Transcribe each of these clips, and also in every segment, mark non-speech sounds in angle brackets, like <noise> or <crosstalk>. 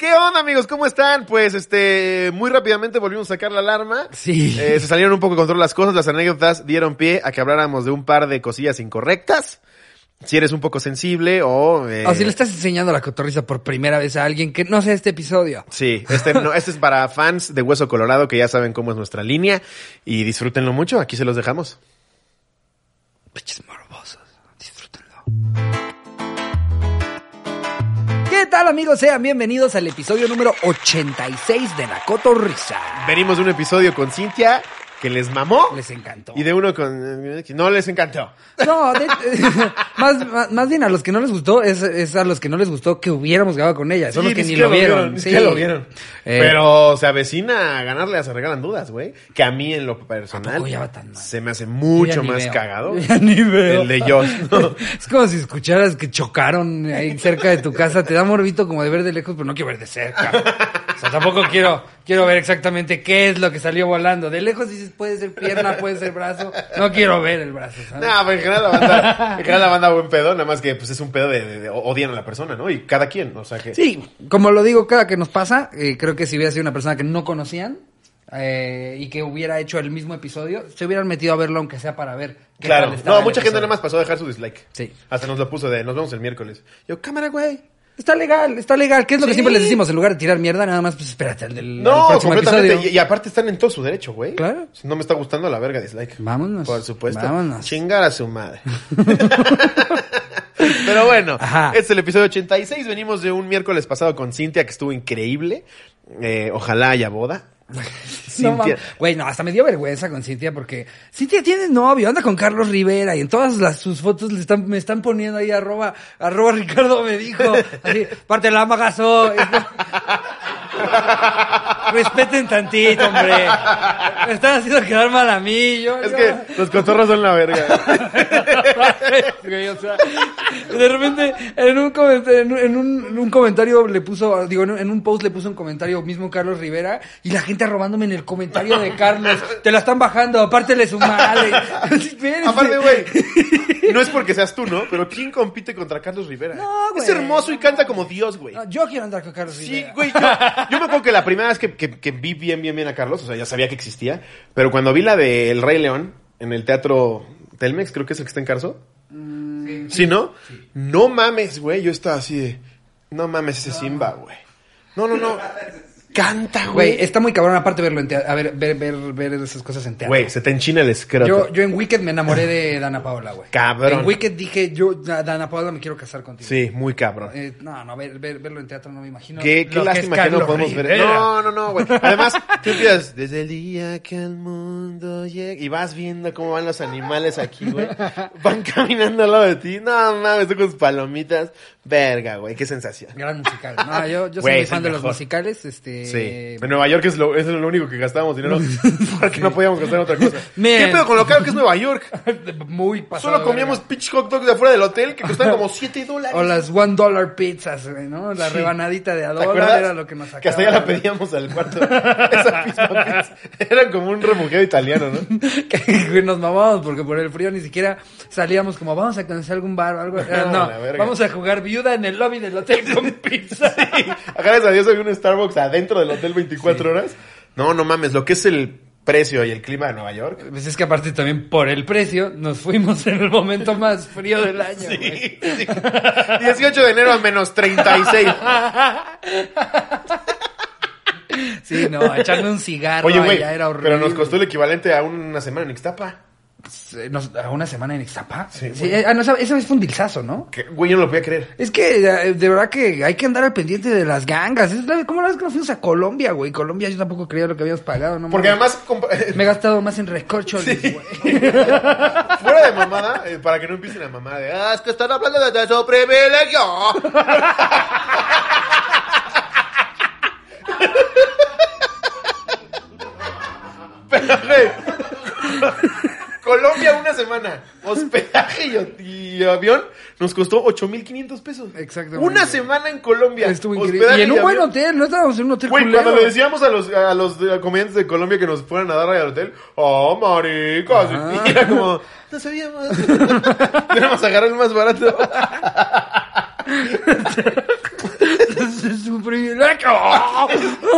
¿Qué onda, amigos? ¿Cómo están? Pues, este, muy rápidamente volvimos a sacar la alarma. Sí. Eh, se salieron un poco de control las cosas, las anécdotas dieron pie a que habláramos de un par de cosillas incorrectas. Si eres un poco sensible o... eh, O si le estás enseñando la cotorriza por primera vez a alguien que no sea este episodio. Sí, este, no, este es para fans de Hueso Colorado que ya saben cómo es nuestra línea y disfrútenlo mucho, aquí se los dejamos. Piches morbosos. Disfrútenlo. ¿Qué tal, amigos? Sean bienvenidos al episodio número 86 de La Cotorrisa. Venimos de un episodio con Cintia que les mamó Les encantó. y de uno con... que no les encantó. No, de- <laughs> más, más, más bien a los que no les gustó, es, es a los que no les gustó que hubiéramos grabado con ella. Son Sí, los que ni lo vieron. sí. siquiera lo vieron. Eh, Pero se avecina a ganarle a Se Regalan Dudas, güey. Que a mí en lo personal se me hace mucho más veo. cagado. <laughs> El de Josh. ¿no? <laughs> Es como si escucharas que chocaron ahí cerca de tu casa. Te da morbito como de ver de lejos, pero no quiero ver de cerca. Sea, tampoco quiero, quiero ver exactamente qué es lo que salió volando. De lejos dices, puede ser pierna, puede ser brazo. No quiero ver el brazo, ¿sabes? No, pero en general la banda, en general la banda buen pedo, nada más que pues es un pedo de, de- de- odian a la persona, ¿no? Y cada quien, o sea que... Sí, como lo digo cada que nos pasa, eh, creo que si hubiera sido una persona que no conocían eh, y que hubiera hecho el mismo episodio, se hubieran metido a verlo aunque sea para ver. qué Claro, tal no, mucha gente nada más pasó a dejar su dislike. Sí. Hasta nos lo puso de, nos vemos el miércoles. Yo, cámara, güey. Está legal, está legal. ¿Qué es lo que siempre les decimos? En lugar de tirar mierda, nada más, pues espérate al del al No, próximo completamente. episodio. Y, y aparte están en todo su derecho, güey. Claro. Si no me está gustando la verga dislike. Vámonos. Por supuesto. Vámonos. Chingar a su madre. <laughs> <laughs> Pero bueno, Ajá. este es el episodio 86. Venimos de un miércoles pasado con Cintia que estuvo increíble. Eh, ojalá haya boda. <laughs> Cintia. Güey, no, hasta me dio vergüenza con Cintia porque Cintia tiene novio, anda con Carlos Rivera y en todas las, sus fotos le están, me están poniendo ahí arroba, arroba Ricardo me dijo, así, parte la magazo. <laughs> Respeten tantito, hombre. Me están haciendo quedar mal a mí. Yo, es yo- que los cotorros son la verga. <laughs> Güey, o sea, de repente en un, comentario, en, un, en un- en un comentario le puso, digo, en un, post le puso un comentario mismo Carlos Rivera y la gente arrobándome en el comentario de Carlos, te la están bajando, apártele su madre. <laughs> Espérense. Aparte, güey, no es porque seas tú, ¿no? Pero ¿quién compite contra Carlos Rivera? No, güey. Es hermoso y canta como Dios, güey. No, yo quiero andar con Carlos Sí, Rivera. güey, yo, yo me acuerdo que la primera vez que, que- que vi bien, bien, bien a Carlos, o sea, ya sabía que existía, pero cuando vi la de El Rey León en el teatro Telmex, creo que es el que está en Carso. Sí, ¿no? No mames, güey, yo estaba así de, no mames ese Simba, güey. No, no, no. <laughs> Canta, Güey, güey. está muy cabrón aparte verlo en teatro, a ver, ver, ver, ver esas cosas en teatro. Güey, se te enchina el escroto. Yo, yo en Wicked me enamoré de <laughs> Dana Paola, güey. Cabrón. En Wicked dije, yo, Dana Paola, me quiero casar contigo. Sí, muy cabrón. Eh, no, no, ver, ver- verlo en teatro no me imagino. Qué, qué lo lástima es que, no Carlos podemos ver. Rivera. No, no, no, güey. <laughs> Además, tú empiezas desde el día que al mundo llega y vas viendo cómo van los animales aquí, güey. <laughs> Van caminando al lado de ti. No mames, tú con tus palomitas. Verga, güey, qué sensación. Gran musical. No, yo, yo soy Güey, muy es fan el de los mejor. musicales. Este, Sí. En Nueva York es lo, es lo único que gastábamos dinero <laughs> porque no podíamos gastar en otra cosa. <laughs> Man. ¿Qué pedo con lo caro que es Nueva York? <laughs> Muy pasado. Solo comíamos pitch hot dogs de afuera del hotel que costaban como 7 dólares. O las one dollar pizzas, ¿no? La Sí. rebanadita de a era lo que nos sacaba. Que hasta ya la pedíamos al cuarto. Esa misma pizza. Era como un refugiado italiano, ¿no? Que, nos mamábamos porque por el frío ni siquiera salíamos como vamos a conocer algún bar o algo. Era, No, vamos a jugar viuda en el lobby del hotel con pizza. Gracias a Dios había un Starbucks adentro del hotel 24 horas. No, no mames, lo que es el precio y el clima de Nueva York. Pues es que aparte también por el precio nos fuimos en el momento más frío del año. Sí, sí. 18 de enero a menos 36. Sí, no, echarme un cigarro Oye, güey, allá era horrible. pero nos costó el equivalente a una semana en Ixtapa. Nos- ¿A una semana en Ixtapa? Sí, Sí, eh, ah, no, esa esa vez fue un dilzazo, ¿no? Que, güey, yo no lo podía creer. Es que eh, de verdad que hay que andar al pendiente de las gangas. Es la, como la vez que nos fuimos a Colombia, güey. Colombia yo tampoco creía lo que habíamos pagado, ¿no? Porque mames. además, <laughs> Me he gastado más en recorcholis, güey. <laughs> fuera de mamada, eh, para que no empiecen a mamar de, ah, es que están hablando de su privilegio. <laughs> Pero, güey, Colombia una semana, hospedaje y, y avión, nos costó 8.500 pesos. Exactamente. Una semana en Colombia. Estuvo increíble. Y en un buen avión. hotel, no estábamos en un hotel Güey, culero. cuando le decíamos a los, a los comediantes de Colombia que nos fueran a dar al hotel, oh, maricas. Ajá. Y era como, no sabíamos. Tenemos a agarrar el más barato. <laughs> un privilegio.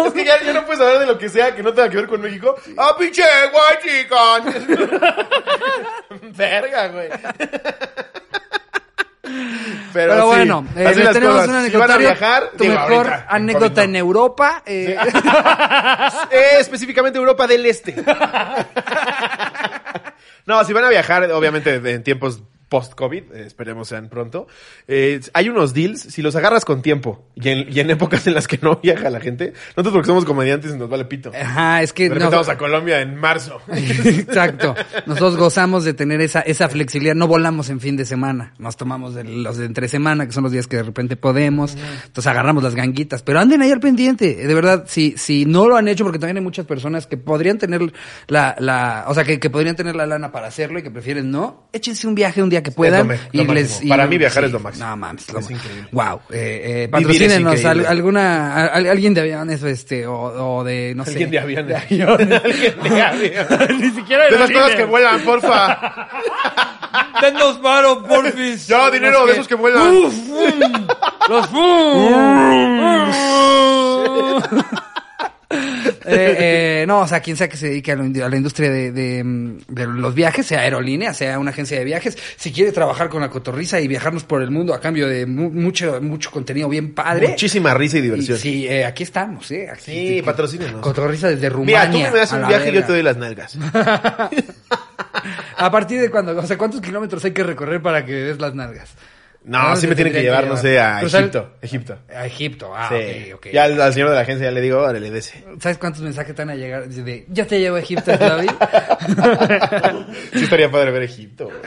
Es que ya, ya no puedes hablar de lo que sea que no tenga que ver con México. ¡Ah, pinche guay! <laughs> Verga, güey. Pero, sí, bueno, eh, les tenemos un Si van a anecdotario. viajar, tu digo, mejor ahorita, anécdota en. Europa. eh, <laughs> Eh, específicamente Europa del Este. <laughs> no, si van a viajar, obviamente en tiempos post-COVID, eh, esperemos sean pronto, eh, hay unos deals, si los agarras con tiempo y en, y en épocas en las que no viaja la gente, nosotros porque somos comediantes y nos vale pito. Ajá, es que repente no- vamos a Colombia en marzo. <laughs> Exacto. Nosotros gozamos de tener esa, esa flexibilidad. No volamos en fin de semana. Nos tomamos de los de entre semana, que son los días que de repente podemos. Entonces agarramos las ganguitas. Pero anden ahí al pendiente. De verdad, si, si no lo han hecho, porque también hay muchas personas que podrían tener la, la, o sea, que, que podrían tener la lana para hacerlo y que prefieren no, échense un viaje un día que puedan. y lo les, y- Para mí viajar es lo máximo. No mames, lo Es increíble. Wow. Eh, eh, patrocínenos al- alguna, al- alguien de aviones, este, o, o de, no sé. Alguien de aviones. De aviones. <laughs> Alguien de <laughs> aviones. Ni siquiera De aerolíneas. cosas que vuelan, porfa. <laughs> Denos varo, porfis. Ya, dinero de esos que vuelan. Uf, los. <laughs> Eh, eh, no, o sea, quien sea que se dedique a, lo ind- a la industria de, de, mm, de los viajes, sea aerolínea, sea una agencia de viajes, si quiere trabajar con la cotorriza y viajarnos por el mundo a cambio de mu- mucho, mucho contenido bien padre. Muchísima risa y y diversión. sí, eh, aquí estamos, ¿eh? Aquí, Sí, patrocínenos. Cotorriza desde Rumania. Mira, tú me das un viaje y yo te doy las nalgas. <laughs> ¿A partir de cuándo? O sea, ¿cuántos kilómetros hay que recorrer para que des las nalgas? No, ¿A dónde sí me tienen que llevar, no sé, a Cruzar- Egipto. Egipto. A Egipto, ah, sí. ok, ok. Ya al, al señor de la agencia ya le digo, órale, dese. ¿Sabes cuántos mensajes te van a llegar? Dice De, ya te llevo a Egipto, Slavi. <laughs> Sí estaría padre ver Egipto. <laughs>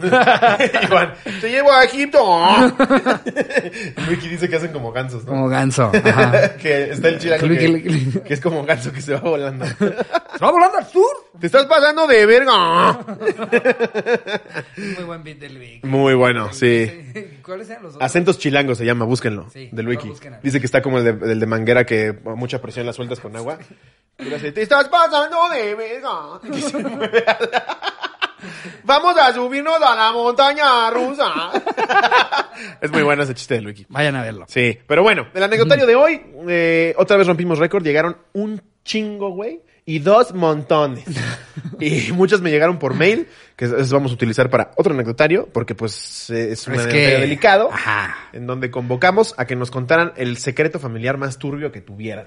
Igual, te llevo a Egipto. <laughs> Wiki dice que hacen como gansos, ¿no? Como ganso. Ajá. que está el chilango que- que es como ganso que se va volando. ¿Se va volando al sur? ¡Te estás pasando de verga! <laughs> Muy buen beat del Vic. Muy bueno, sí. ¿Cuáles eran los otros? Acentos chilangos se llama, búsquenlo. Sí, del wiki. busquen. Dice que está como el de, el de manguera que a mucha presión la sueltas con agua. Y le hace, Te estás pasando de verga. <laughs> Y se mueve a la- Vamos a subirnos a la montaña rusa. <laughs> es muy bueno ese chiste del wiki. Vayan a verlo. Sí, pero bueno, el anecdotario de hoy, eh, otra vez rompimos récord, llegaron un chingo, güey, y dos montones. <laughs> y muchos me llegaron por mail, que esos vamos a utilizar para otro anecdotario, porque pues eh, es un Es anecdotario que- delicado, Ajá. en donde convocamos a que nos contaran el secreto familiar más turbio que tuvieran.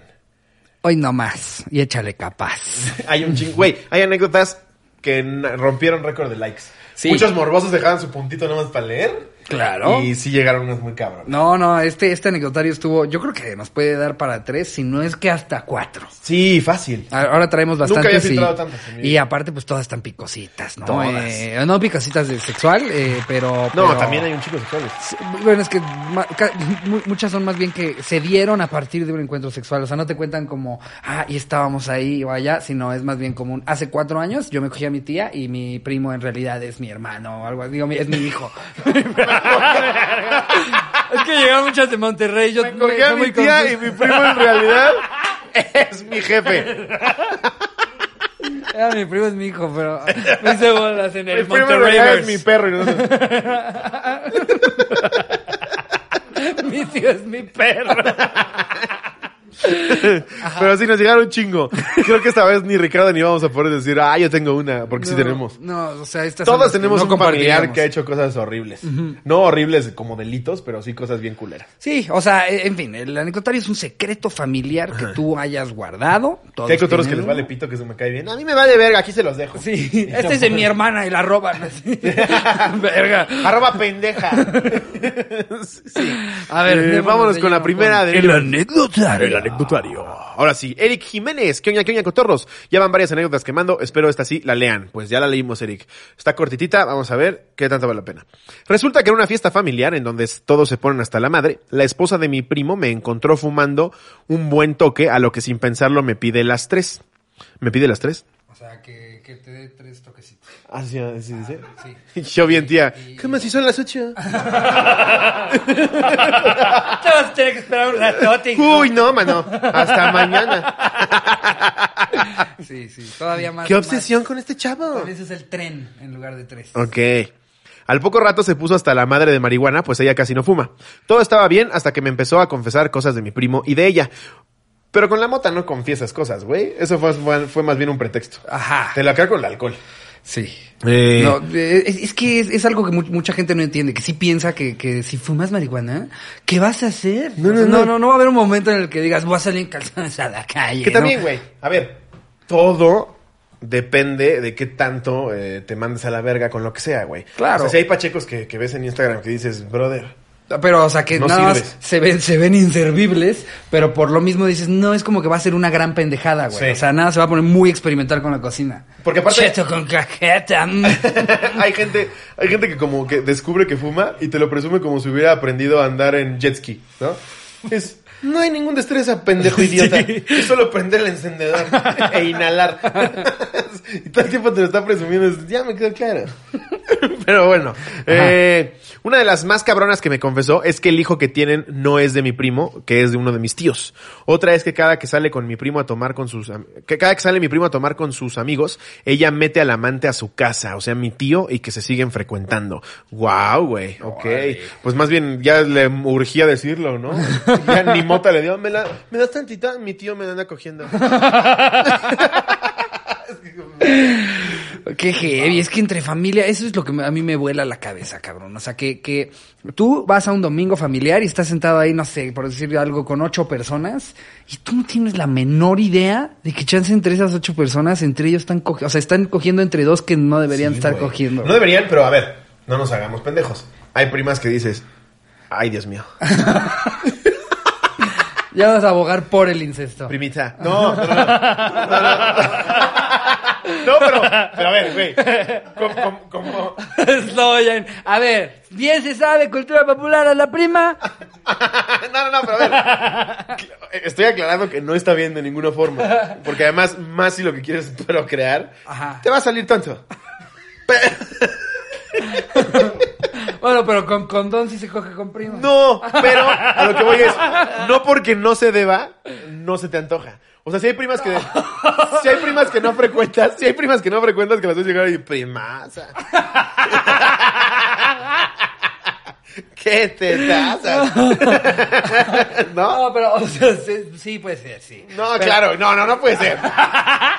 Hoy no más. Y échale capaz. <laughs> Hay un chingo, güey, hay anécdotas que rompieron récord de likes. Sí. Muchos morbosos dejaban su puntito nomás para leer. Claro. Y sí llegaron unos muy cabrones. No, no, este, este anecdotario estuvo, yo creo que nos puede dar para tres, si no es que hasta cuatro. Sí, fácil. Ahora traemos Nunca había bastantes y, tantas y aparte pues todas están picositas, ¿no? Todas. Eh, no picositas de sexual, eh, pero... No, pero- también hay un chico sexuales. Sí, Bueno, es que muchas son más bien que se dieron a partir de un encuentro sexual. O sea, no te cuentan como, ah, y estábamos ahí o allá, sino es más bien como un, hace cuatro años yo me cogí a mi tía y mi primo en realidad es mi hermano o algo así. Digo, es mi hijo. <laughs> es que llegaron muchas de Monterrey. Yo Me cogí a mi tía y mi primo en realidad es mi jefe. Ah, mi primo es mi hijo, pero me hice bolas en Mi el primo en Monterrey. realidad es mi perro. y nosotros- <laughs> mi tío es mi perro. <laughs> Pero sí nos llegaron un chingo. Creo que esta vez ni Ricardo ni vamos a poder decir, ah, yo tengo una, porque sí No, tenemos. No, o sea, estas son Todos tenemos no un familiar que ha hecho cosas horribles. No horribles como delitos, pero sí cosas bien culeras. Sí, o sea, eh, en fin, el anecdotario es un secreto familiar que tú hayas guardado. Todos Que hay cotorros que les vale pito que se me cae bien. A mí me vale verga, aquí se los dejo. Sí, este es de mi hermana y la roban. <laughs> Verga. Arroba pendeja. <laughs> sí. A ver, Eh, vámonos con la primera de El anecdotario. El anecdotario. Ahora sí, Eric Jiménez, ¿qué oña, qué oña, cotorros? Ya van varias anécdotas que mando, espero esta sí la lean. Pues ya la leímos, Eric. Está cortitita, vamos a ver qué tanto vale la pena. Resulta que en una fiesta familiar en donde todos se ponen hasta la madre, la esposa de mi primo me encontró fumando un buen toque, a lo que sin pensarlo me pide las tres. ¿Me pide las tres? O sea, que, que te dé tres toquecitos. Ah, sí, sí, dice. Sí. <laughs> Yo bien, tía. ¿Cómo si son las ocho? <laughs> Tener que esperar un ratote. Uy, no, mano. Hasta mañana. Sí, sí, todavía más. ¿Qué obsesión con este chavo? Ese es el tren en lugar de tres. Ok. Al poco rato se puso hasta la madre de marihuana, pues ella casi no fuma. Todo estaba bien hasta que me empezó a confesar cosas de mi primo y de ella. Pero con la mota no confiesas cosas, güey. Eso fue, fue, fue más bien un pretexto. Ajá. Te la creo con el alcohol. Sí. Eh, No, eh, es, es que es, es algo que mu- mucha gente no entiende, que sí piensa que, que si fumas marihuana, ¿qué vas a hacer? No, O no, sea, no. no, no, no va a haber un momento en el que digas, voy a salir en calzones a la calle. Que también, güey. A ver, todo depende de qué tanto eh, te mandes a la verga con lo que sea, güey. Claro. O sea, si hay pachecos que, que ves en Instagram que dices, brother. Pero, o sea, que No nada sirves. más se ven, se ven inservibles, pero por lo mismo dices, no, es como que va a ser una gran pendejada, güey. Sí. O sea, nada se va a poner muy experimental con la cocina. Porque aparte- Cheto con cajeta. mm. <laughs> hay gente, hay gente que como que descubre que fuma y te lo presume como si hubiera aprendido a andar en jet ski, ¿no? Es, no hay ningún destreza, pendejo <laughs> idiota. Es solo prender el encendedor <laughs> e inhalar. <laughs> y todo el tiempo te lo está presumiendo. es, Ya me quedó claro. Pero bueno, eh, una de las más cabronas que me confesó es que el hijo que tienen no es de mi primo, que es de uno de mis tíos. Otra es que cada que sale con mi primo a tomar con sus que cada que sale mi primo a tomar con sus amigos, ella mete al amante a su casa, o sea, mi tío y que se siguen frecuentando. Wow, güey. Ok. Pues más bien ya le urgía decirlo, ¿no? Ya ni mota le dio, me la me das tantita, mi tío me anda cogiendo. <laughs> Qué heavy, es que entre familia, eso es lo que a mí me vuela la cabeza, cabrón. O sea, que, que tú vas a un domingo familiar y estás sentado ahí, no sé, por decir algo, con ocho personas, y tú no tienes la menor idea de que chance entre esas ocho personas, entre ellos están cogiendo, o sea, están cogiendo entre dos que no deberían Sí, estar cogiendo. No deberían, pero a ver, no nos hagamos pendejos. Hay primas que dices, ay Dios mío. <laughs> Ya vas a abogar por el incesto. Primita. No, no, no. No, no. No, pero, pero a ver, güey. Como, como- como- Estoy <laughs> en- A ver, bien se sabe, cultura popular a la prima. <laughs> No, no, no, pero a ver. <laughs> Estoy aclarando que no está bien de ninguna forma. Porque además, más si lo que quieres es procrear, Ajá. te va a salir tonto. <laughs> Bueno, pero con condón sí se coge con prima. No, pero a lo que voy es, no porque no se deba, no se te antoja. O sea, si hay primas que, si hay primas que no frecuentas, si hay primas que no frecuentas que las ves llegar y primasa. <laughs> ¿Qué te tasas? <laughs> ¿No? No, pero, o sea, sí, sí puede ser, sí. No, Pero- claro, no, no, no puede ser.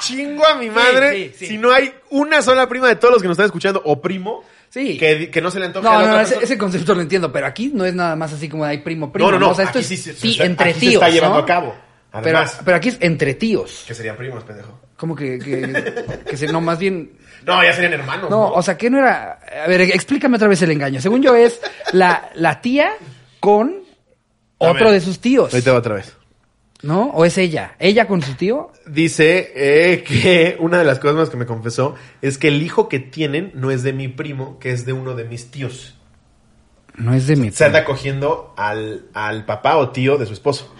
Chingo a mi madre sí, sí. si no hay una sola prima de todos los que nos están escuchando o primo Sí. que, que no se le antoje a No, la no, otra ese, concepto lo entiendo, pero aquí no es nada más así como de hay primo, primo. No, no, no. O sea, esto aquí es sí, entre aquí tíos. se está llevando ¿no? a cabo. Pero, Además, pero aquí es entre tíos. que serían primos, pendejo. Como que, que, que se, no, más bien. <laughs> No, ya serían hermanos. No, o sea, que no era. A ver, explícame otra vez el engaño. Según yo, es la, la tía con A otro de sus tíos. Ahí te va otra vez. ¿No? ¿O es ella? ¿Ella con su tío? Dice eh, que una de las cosas más que me confesó es que el hijo que tienen no es de mi primo, que es de uno de mis tíos. No es de mi Se anda cogiendo al, al papá o tío de su esposo.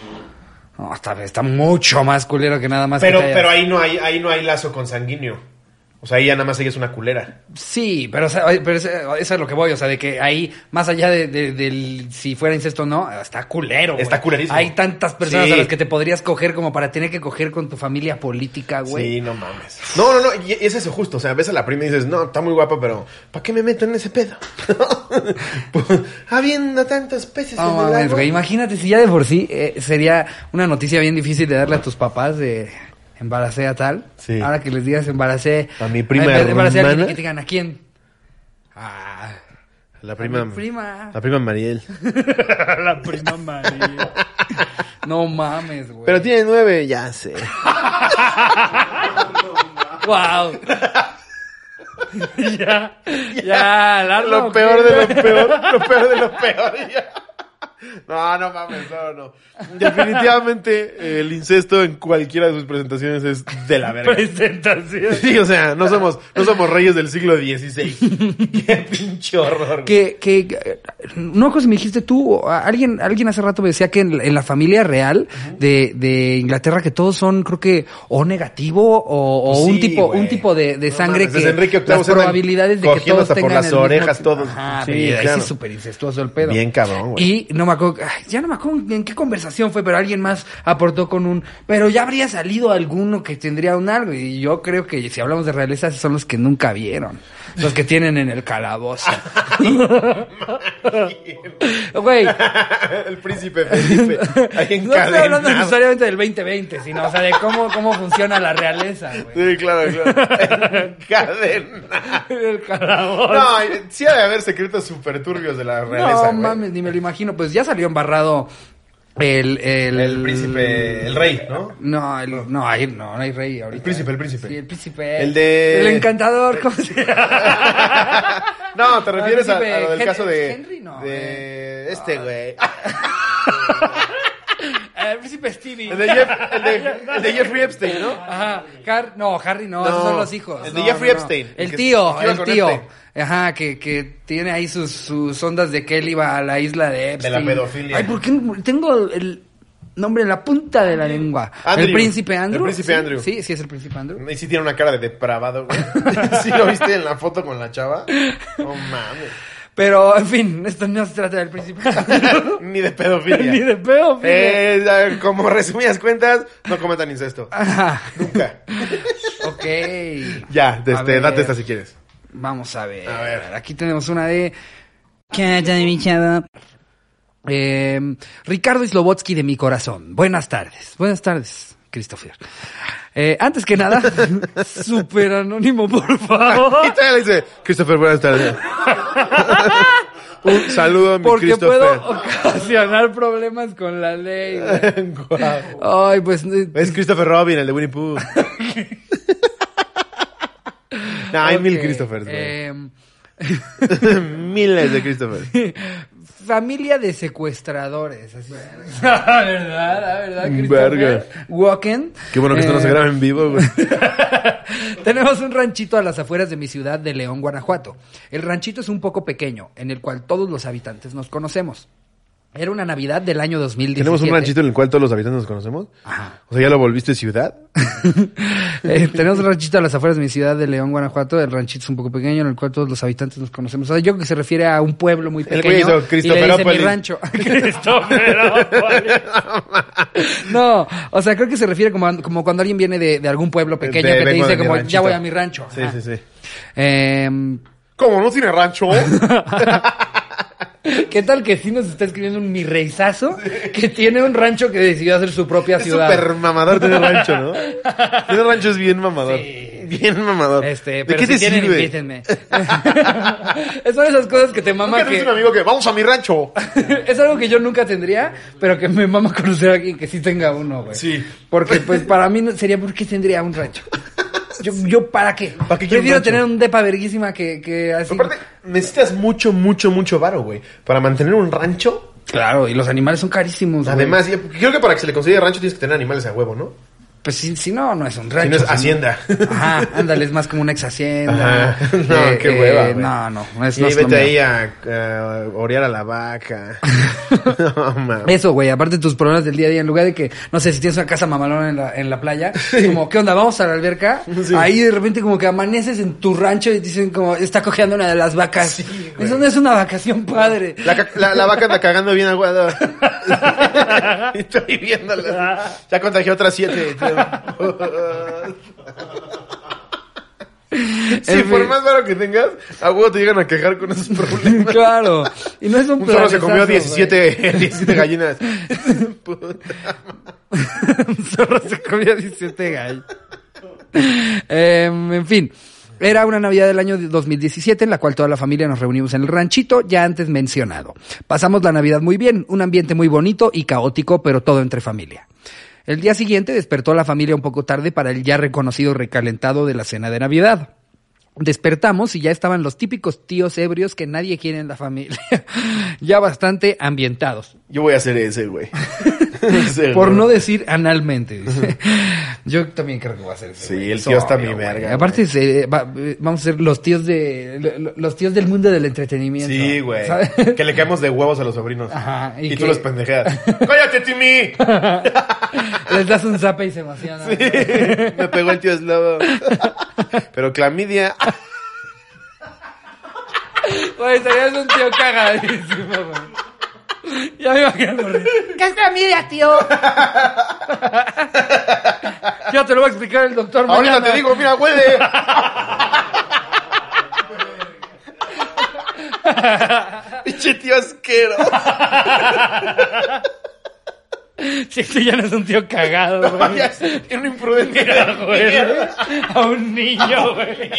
No, está, está mucho más culero que nada más Pero, que te pero ahí no hay, ahí no hay lazo consanguíneo. O sea, ahí ya nada más ella es una culera. Sí, pero, o sea, oye, pero eso, eso es lo que voy, o sea, de que ahí, más allá de, de- del si fuera incesto o no, está culero. güey. Está culerísimo. Hay tantas personas Sí. a las que te podrías coger como para tener que coger con tu familia política, güey. Sí, no mames. No, no, no, y es eso justo. O sea, ves a la prima y dices, no, está muy guapa, pero ¿para qué me meto en ese pedo? <laughs> Pues, habiendo tantos peces No en el mames, agua. güey, imagínate si ya de por sí eh, sería una noticia bien difícil de darle a tus papás de embaracé a tal. Sí. Ahora que les digas embaracé A mi prima Ay, embaracé a alguien que digan a quién. Ah, La prima, mi prima. La prima Mariel. <laughs> la prima María. no mames, güey. Pero tiene nueve, ya sé. <laughs> Wow. <laughs> ya, ya, Lalo, Lo peor de lo peor, lo peor de lo peor. ya. No, no mames, no, no. Definitivamente eh, el incesto en cualquiera de sus presentaciones es de la verga. Presentación. Sí, o sea, no somos, no somos reyes del siglo XVI. <laughs> Qué pinche horror. Que, que, no cosa me dijiste tú, alguien, alguien hace rato me decía que en, la- en la familia real de, de Inglaterra que todos son, creo que, o negativo o, o Pues un sí, tipo, un tipo de, de No sangre mames, que desde Enrique VIII las se andan probabilidades de que todos hasta por tengan las el mismo- orejas todos. Ajá, Sí, ahí claro. sí es súper incestuoso el pedo. Bien cabrón, güey. Y no ya no me acuerdo en qué conversación fue, pero alguien más aportó con un, pero ya habría salido alguno que tendría un algo. Y yo creo que si hablamos de realeza, son los que nunca vieron. Los que tienen en el calabozo. <laughs> Güey, el príncipe Felipe. Ahí <laughs> no estoy hablando necesariamente del 2020, sino, o sea, de cómo, cómo funciona la realeza, güey. Sí, claro, claro. Encadenado. <laughs> El calabozo. No, sí ha de haber secretos súper turbios de la realeza, No güey. mames, ni me lo imagino. Pues ya salió embarrado el... El, El príncipe, el rey, ¿no? No, el- no, hay, no, no hay rey ahorita. El príncipe, el príncipe. Sí, el príncipe. El de- El encantador, ¿cómo se llama? <laughs> No, te refieres a, príncipe a lo del Hen- caso de. Henry, no, de eh. este, güey. <laughs> el príncipe Stevie. El de, Jeff, el, de, <laughs> el de Jeffrey Epstein, ¿no? Ajá, Har- no, Harry no, No, esos son los hijos. el de No, Jeffrey no. Epstein, el tío, el tío. Epstein. Ajá, que, que tiene ahí sus, sus ondas de que él iba a la isla de Epstein. la pedofilia. Ay, ¿por qué tengo el nombre en la punta de la lengua? Andrew. ¿El príncipe Andrew? El príncipe Sí, Andrew. Sí, sí es el príncipe Andrew. Y sí tiene una cara de depravado, güey. <laughs> ¿Sí lo viste en la foto con la chava? No mames. Pero, en fin, esto no se trata del príncipe Andrew. <laughs> Ni de pedofilia. Ni de pedofilia. Eh, como resumidas cuentas, no cometan incesto. Ajá. Nunca. <laughs> Ok. Ya, ver. date esta si quieres. Vamos a ver. A ver. Aquí tenemos una de. Eh, Ricardo Slobotsky de mi corazón. Buenas tardes. Buenas tardes, Christopher. Eh, antes que nada, <laughs> súper anónimo, por favor. Y todavía le dice, Christopher, buenas tardes. <laughs> Un saludo a mi Porque Christopher. puedo ocasionar problemas con la ley. <laughs> Ay, pues. eh, Es Christopher Robin, el de Winnie Pooh. no, hay mil Christophers, güey. eh, Miles de Christopher. Familia de secuestradores. Así. <laughs> La verdad, la verdad. Verga. Walken. Qué bueno que esto no se Eh, graba en vivo, güey. <laughs> Tenemos un ranchito a las afueras de mi ciudad de León, Guanajuato. El ranchito es un poco pequeño, en el cual todos los habitantes nos conocemos. Era una Navidad del año 2017. Tenemos un ranchito en el cual todos los habitantes nos conocemos. Ajá. O sea, ¿ya lo volviste ciudad? <laughs> Eh, tenemos un ranchito a las afueras de mi ciudad de León, Guanajuato. El ranchito es un poco pequeño, en el cual todos los habitantes nos conocemos. O sea, yo creo que se refiere a un pueblo muy El pequeño. hizo le dice mi rancho. Cristoferópolis. <laughs> <laughs> no, o sea, creo que se refiere como, a- como cuando alguien viene de, de algún pueblo pequeño De- que te dice como, ranchito. ya voy a mi rancho. Sí, Ajá. sí, sí. Em, ¿Cómo? ¿No tiene rancho? <laughs> ¿Qué tal que sí nos está escribiendo un mi reizazo que tiene un rancho que decidió hacer su propia Es ciudad? súper mamador tener rancho, ¿no? <laughs> Tener rancho es bien mamador. Bien mamador. Este, ¿De pero qué si te tienen, sirve? invítenme. <laughs> Son esas cosas que te mama Nunca que... un amigo que vamos a mi rancho. es algo que yo nunca tendría, pero que me mama conocer a alguien que sí tenga uno, güey. Sí. Porque, pues, para mí no- sería, ¿por qué tendría un rancho? Yo, yo ¿para qué? ¿Para qué un Prefiero tener un depa verguísima que, que así... Aparte, necesitas mucho, mucho, mucho varo, güey. Para mantener un rancho. Claro, y los animales son carísimos, güey. Además, creo que para que se le considere rancho tienes que tener animales a huevo, ¿no? Pues si, si no, no es un Si rancho. no es hacienda. Ajá, ándale, es más como una ex hacienda. Ajá. <laughs> No, qué hueva, güey. No, no, no es, Sí, no es vete ahí a, a orear a la vaca. <laughs> <laughs> no. Eso, güey, aparte de tus problemas del día a día, en lugar de que, no sé, si tienes una casa mamalona en la, en la playa, es como, ¿qué onda? Vamos a la alberca. Sí. Ahí de repente como que amaneces en tu rancho y dicen como, está cojeando una de las vacas. Sí. Eso no es una vacación padre. La, la, la vaca anda cagando bien aguado. y estoy viéndola. Ya contagió otras siete. <laughs> Sí, En por fin. más varo que tengas, a huevo te llegan a quejar con esos problemas. <laughs> claro. Y no es un Un zorro se comió güey. <laughs> 17, 17 gallinas. Un zorro se comió 17 gallos. Em, en fin. Era una Navidad del año 2017 en la cual toda la familia nos reunimos en el ranchito, ya antes mencionado. Pasamos la Navidad muy bien, un ambiente muy bonito y caótico, pero todo entre familia. El día siguiente despertó la familia un poco tarde para el ya reconocido recalentado de la cena de Navidad. Despertamos y ya estaban los típicos tíos ebrios que nadie quiere en la familia, <laughs> ya bastante ambientados. Yo voy a hacer ese, güey. <laughs> <laughs> Por no decir analmente, dice. <laughs> Yo también creo que voy a eso. Sí, güey. el tío está mi güey. verga, Aparte, se- va- eh, vamos a ser los tíos de lo- lo- los tíos del mundo del entretenimiento. Sí, güey. ¿sabes? <laughs> Que le caemos de huevos a los sobrinos. Ajá, y Y, que- tú los pendejeas. ¡Cállate, Timmy! Les das un zape y se emocionan. Me pegó el tío Slobo. Pero clamidia. Güey, serías un tío cagadísimo, güey. Ya me imagino. Rick. ¿Qué es familia, tío? ya te lo va a explicar el doctor. Ahorita te digo, mira, huele. <laughs> Pinche tío asqueroso. Si <laughs> este ya no es un tío cagado, güey. Ya una imprudencia. Mira. <laughs> A un niño, güey.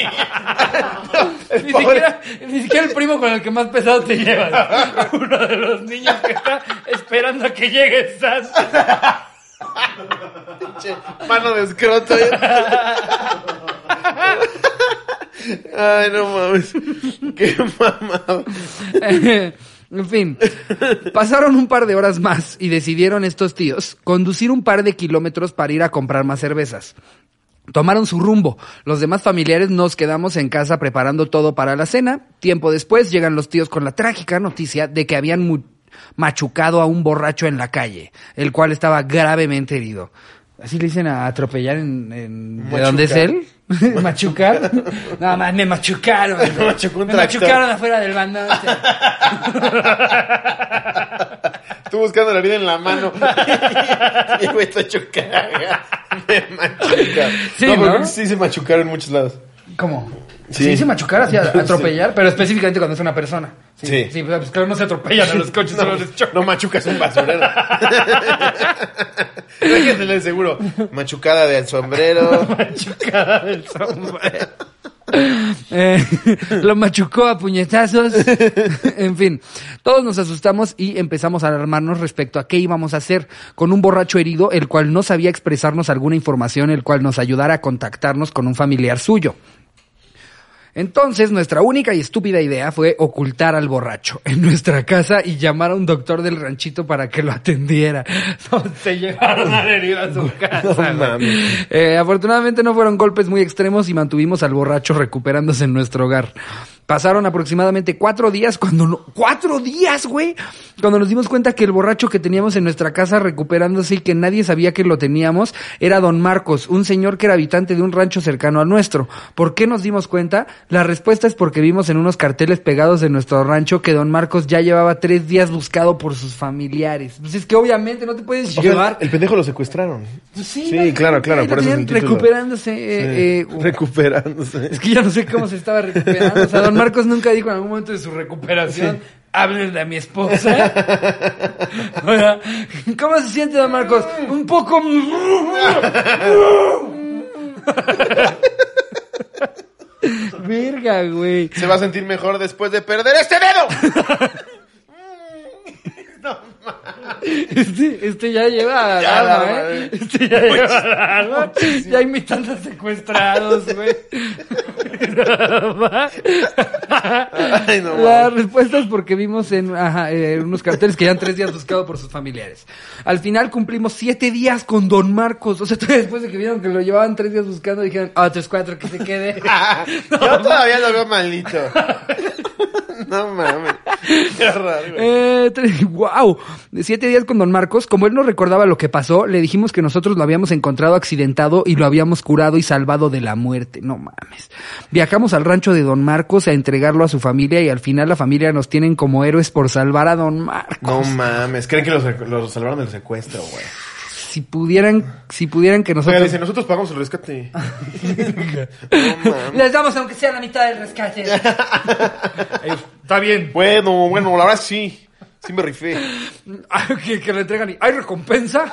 <laughs> Ni siquiera, ni siquiera el primo con el que más pesado te llevas. Uno de los niños que está esperando a que llegue. Pinche mano de escroto. Ay, no mames. Qué mamado. En fin, pasaron un par de horas más y decidieron estos tíos conducir un par de kilómetros para ir a comprar más cervezas. Tomaron su rumbo. Los demás familiares nos quedamos en casa preparando todo para la cena. Tiempo después llegan los tíos con la trágica noticia de que habían machucado a un borracho en la calle, el cual estaba gravemente herido. Así le dicen a atropellar en... en- ¿De dónde es él? <laughs> ¿Machucar? No, más me machucaron. <laughs> Me machucó un me machucaron afuera del bandón. <laughs> Estoy buscando la vida en la mano. Y güey, está chocada. Me machuca. Sí, no, sí se machucaron en muchos lados. ¿Cómo? Sí. Sí, se machucar hacia <laughs> atropellar, pero específicamente cuando es una persona. Sí, Sí. sí, pues claro, no se atropellan a los <laughs> coches, solo No, les chocan. no machucas un basurero. <laughs> Déjenle seguro. Machucada de sombrero. Machucada del sombrero. Eh, lo machucó a puñetazos. en fin, todos nos asustamos y empezamos a alarmarnos respecto a qué íbamos a hacer con un borracho herido, el cual no sabía expresarnos alguna información, el cual nos ayudara a contactarnos con un familiar suyo. Entonces, nuestra única y estúpida idea fue ocultar al borracho en nuestra casa y llamar a un doctor del ranchito para que lo atendiera. <laughs> Se llevaron al herido a su casa. No. Eh, afortunadamente no fueron golpes muy extremos y mantuvimos al borracho recuperándose en nuestro hogar. Pasaron aproximadamente cuatro días cuando no, cuatro días, güey, cuando nos dimos cuenta que el borracho que teníamos en nuestra casa recuperándose y que nadie sabía que lo teníamos era don Marcos, un señor que era habitante de un rancho cercano al nuestro. ¿Por qué nos dimos cuenta? La respuesta es porque vimos en unos carteles pegados de nuestro rancho que don Marcos ya llevaba tres días buscado por sus familiares. Pues es que obviamente no te puedes O sea, llevar. el pendejo lo secuestraron. Sí, Sí, no, claro, claro, por eso recuperándose. eh, eh, <laughs> Recuperándose. es que ya no sé cómo se estaba recuperando. O sea, don Marcos nunca dijo en algún momento de su recuperación, háblenle a mi esposa. <laughs> ¿Cómo se siente don Marcos? Un poco... <laughs> Verga, güey. Se va a sentir mejor después de perder este dedo. <laughs> Este, este ya lleva Ya, la ¿eh? madre. Este ya lleva alarma. Ya imitando a secuestrados, güey. <laughs> Ay, no, La respuesta es porque vimos en ajá, eh, unos carteles que ya tres días buscado por sus familiares. Al final cumplimos siete días con Don Marcos. O sea, después de que vieron que lo llevaban tres días buscando, dijeron, ah, otros cuatro que se quede. <laughs> Yo todavía lo veo malito. <laughs> No mames. Qué raro, güey. Eh, wow, siete días con Don Marcos. Como él no recordaba lo que pasó, le dijimos que nosotros lo habíamos encontrado accidentado y lo habíamos curado y salvado de la muerte. No mames. Viajamos al rancho de Don Marcos a entregarlo a su familia y al final la familia nos tienen como héroes por salvar a Don Marcos. No mames. Creen que los, los salvaron del secuestro, güey. Si pudieran, si pudieran que Oiga, nosotros dice, nosotros pagamos el rescate. <laughs> no mames. les damos aunque sea la mitad del rescate. <laughs> Está bien. Bueno, bueno, la verdad sí. Sí me rifé. que, que le entregan y ¿hay recompensa?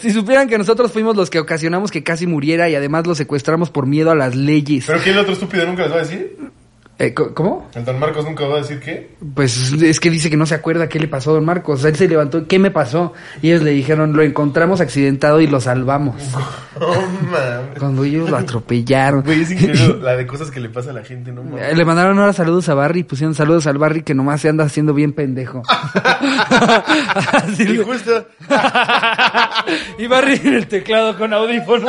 si supieran que nosotros fuimos los que ocasionamos que casi muriera y además lo secuestramos por miedo a las leyes. ¿Pero qué el otro estúpido nunca les va a decir? Eh, ¿Cómo? ¿El don Marcos nunca va a decir qué? Pues es que dice que no se acuerda qué le pasó a don Marcos. Él se levantó, ¿qué me pasó? Y ellos le dijeron, lo encontramos accidentado y lo salvamos. <laughs> Mames. Cuando ellos lo atropellaron. Güey, es increíble <laughs> la de cosas que le pasa a la gente, no mames. Eh, Le mandaron ahora saludos a Barry, pusieron saludos al Barry que nomás se anda haciendo bien pendejo. <laughs> Así Y justo. y Barry en el teclado con audífono.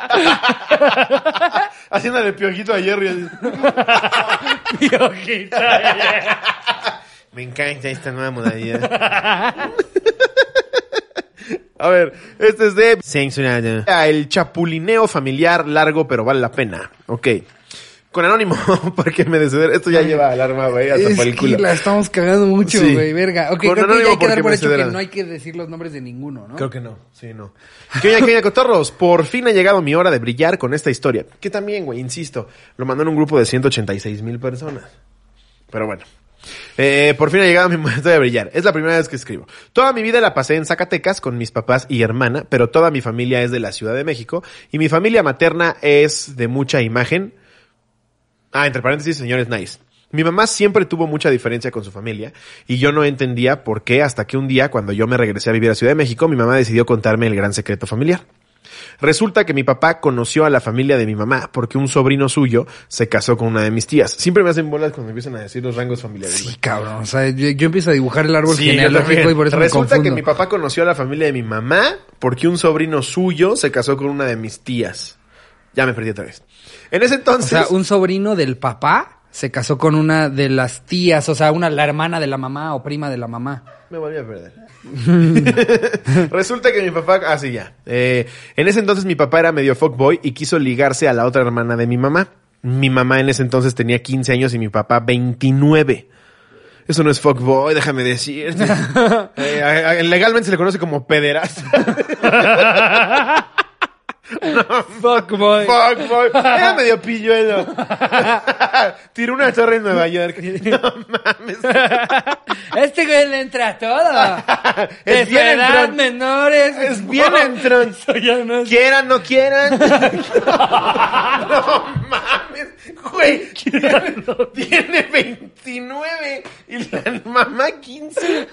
<laughs> Haciéndole piojito a Jerry. así. <laughs> Piojita. Me encanta esta nueva modalidad. <laughs> A ver, este es de Censurado. El chapulineo familiar largo, pero vale la pena. Ok. Con Anónimo, <laughs> porque me desceder. Esto ya lleva alarma, güey, hasta Es por el que culo. la estamos cagando mucho, Sí. güey, verga. Ok, Con creo que ya hay que porque dar por hecho que no hay que decir los nombres de ninguno, ¿no? Creo que no, sí, no. ¿Qué oña, qué oña, cotorros? Por fin ha llegado mi hora de brillar con esta historia. Que también, güey, insisto, lo mandó en un grupo de 186 mil personas. Pero bueno. Eh, por fin ha llegado mi <laughs> momento de brillar. Es la primera vez que escribo. Toda mi vida la pasé en Zacatecas con mis papás y hermana, pero toda mi familia es de la Ciudad de México y mi familia materna es de mucha imagen. Ah, entre paréntesis, señores nice. Mi mamá siempre tuvo mucha diferencia con su familia y yo no entendía por qué hasta que un día, cuando yo me regresé a vivir a Ciudad de México, mi mamá decidió contarme el gran secreto familiar. Resulta que mi papá conoció a la familia de mi mamá porque un sobrino suyo se casó con una de mis tías. Siempre me hacen bolas cuando empiezan a decir los rangos familiares. Sí, cabrón. O sea, yo, yo empiezo a dibujar el árbol Sí, genealógico y por eso me Resulta confundo. que mi papá conoció a la familia de mi mamá porque un sobrino suyo se casó con una de mis tías. Ya me perdí otra vez. En ese O entonces... sea, un sobrino del papá se casó con una de las tías, o sea, una la hermana de la mamá o prima de la mamá. Me volví a perder. <laughs> Resulta que mi papá, ah, sí, ya. Eh, en ese entonces mi papá era medio fuckboy y quiso ligarse a la otra hermana de mi mamá. Mi mamá en ese entonces tenía 15 años y mi papá 29. Eso no es fuckboy, déjame decirte. <laughs> Eh, legalmente se le conoce como pederasta. <laughs> <laughs> Fuck boy. Fuckboy. Era medio pilluelo. <laughs> Tiró una torre en Nueva York. <laughs> No mames. Este güey le entra a todo. Es bien edad, menores. Es bien entrón. No Quieran, no quieran. no. Güey, <laughs> tiene 29 y la mamá 15.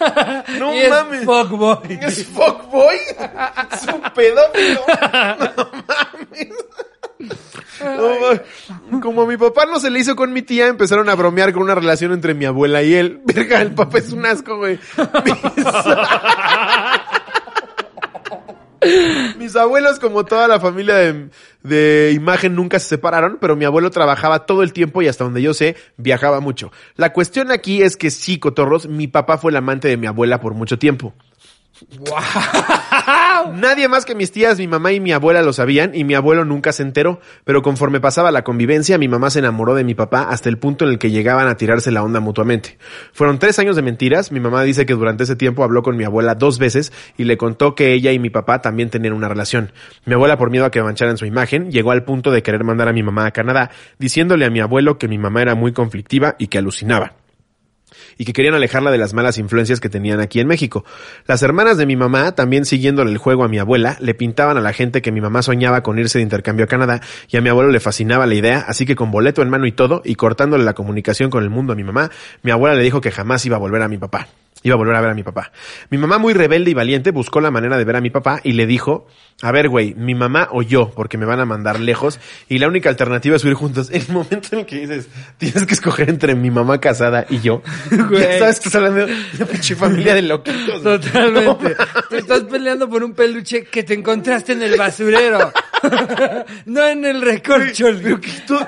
No Y es mames. fuck boy. Es fuckboy. Es un pedófilo. No mames. No mames. Como a mi papá no se le hizo con mi tía, empezaron a bromear con una relación entre mi abuela y él. Verga, el papá es un asco, güey. <laughs> <laughs> Mis- abuelos, como toda la familia de, de imagen, nunca se separaron, pero mi abuelo trabajaba todo el tiempo y hasta donde yo sé, viajaba mucho. La cuestión aquí es que sí, cotorros, mi papá fue el amante de mi abuela por mucho tiempo. <laughs> Nadie más que mis tías, mi mamá y mi abuela lo sabían y mi abuelo nunca se enteró, pero conforme pasaba la convivencia, mi mamá se enamoró de mi papá hasta el punto en el que llegaban a tirarse la onda mutuamente. Fueron tres años de mentiras, mi mamá dice que durante ese tiempo habló con mi abuela dos veces y le contó que ella y mi papá también tenían una relación. Mi abuela, por miedo a que mancharan su imagen, llegó al punto de querer mandar a mi mamá a Canadá, diciéndole a mi abuelo que mi mamá era muy conflictiva y que alucinaba y que querían alejarla de las malas influencias que tenían aquí en México. Las hermanas de mi mamá, también siguiéndole el juego a mi abuela, le pintaban a la gente que mi mamá soñaba con irse de intercambio a Canadá y a mi abuelo le fascinaba la idea, así que con boleto en mano y todo, y cortándole la comunicación con el mundo a mi mamá, mi abuela le dijo que jamás iba a volver a mi papá. Iba a volver a ver a mi papá. Mi mamá, muy rebelde y valiente, buscó la manera de ver a mi papá y le dijo, a ver, güey, mi mamá o yo, porque me van a mandar lejos y la única alternativa es huir juntos. En <laughs> el momento en el que dices, tienes que escoger entre mi mamá casada y yo, <laughs> Güey. sabes que estás hablando de una pinche familia de loquitos. Totalmente. <laughs> Te estás peleando por un peluche que te encontraste en el basurero. no en el recorcho. Pero que todo,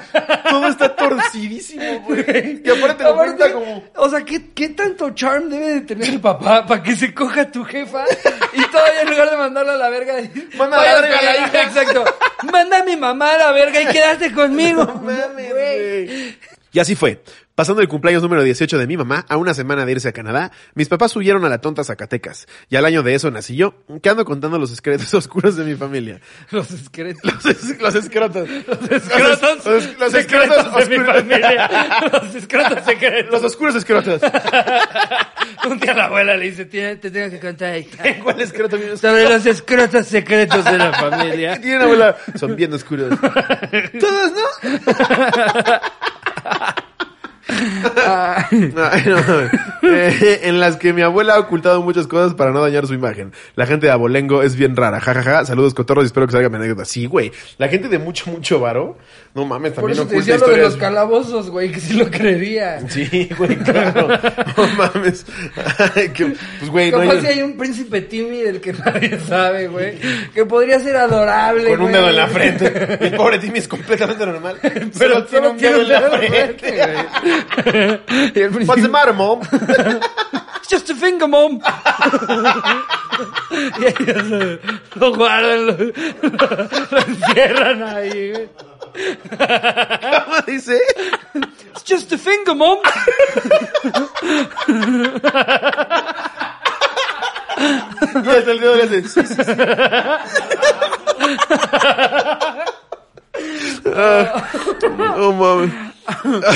todo está torcidísimo, güey. Y aparte lo Aparte, cuenta como... O sea, ¿qué, ¿qué tanto charm debe de tener el papá para que se coja a tu jefa y todavía en lugar de mandarla a la verga Manda a la "Vayas verga a la hija". Exacto. Manda a mi mamá a la verga y quédate conmigo. No mames, güey. Y así fue. Pasando el cumpleaños número 18 de mi mamá, a una semana de irse a Canadá, mis papás huyeron a la tonta Zacatecas. Y al año de eso nací yo, que ando contando los secretos <laughs> oscuros de mi familia. Los esqueletos. <laughs> Los, es- los escrotos. <laughs> Los escrotos. Los, los secretos escrotos de mi familia. Los escrotos secretos. Los oscuros escrotos. Un día la abuela le dice, "Tiene- te tengo que contar hija, ¿Cuál escroto viene sobre los escrotos secretos de la ¿Qué familia. tienen, abuela? Son bien oscuros. Todos, ¿no? <laughs> No. Eh, en las que mi abuela ha ocultado muchas cosas para no dañar su imagen. La gente de Abolengo es bien rara. Ja, ja, ja. Saludos, cotorros, y espero que salga mi anécdota. Sí, güey. La gente de mucho, mucho varo. No mames, Por también eso te oculta decía lo de los calabozos, güey, que sí lo creería. Sí, güey, claro. <laughs> No mames. Ay, que- pues, güey, no hay- si hay un príncipe Timmy del que <laughs> nadie sabe, güey. Que podría ser adorable, Con un güey. dedo en la frente. El pobre Timmy es completamente normal. <laughs> Pero solo tiene un dedo en la frente, güey. Y el What's the príncipe, matter, mom? "It's just a finger, mom. y ellos lo guardan, lo, lo encierran ahí, güey. <laughs> ¿Cómo it? It's just a finger, mom. Y hasta el dedo le hace. Sí, sí, sí. Ah, no mames.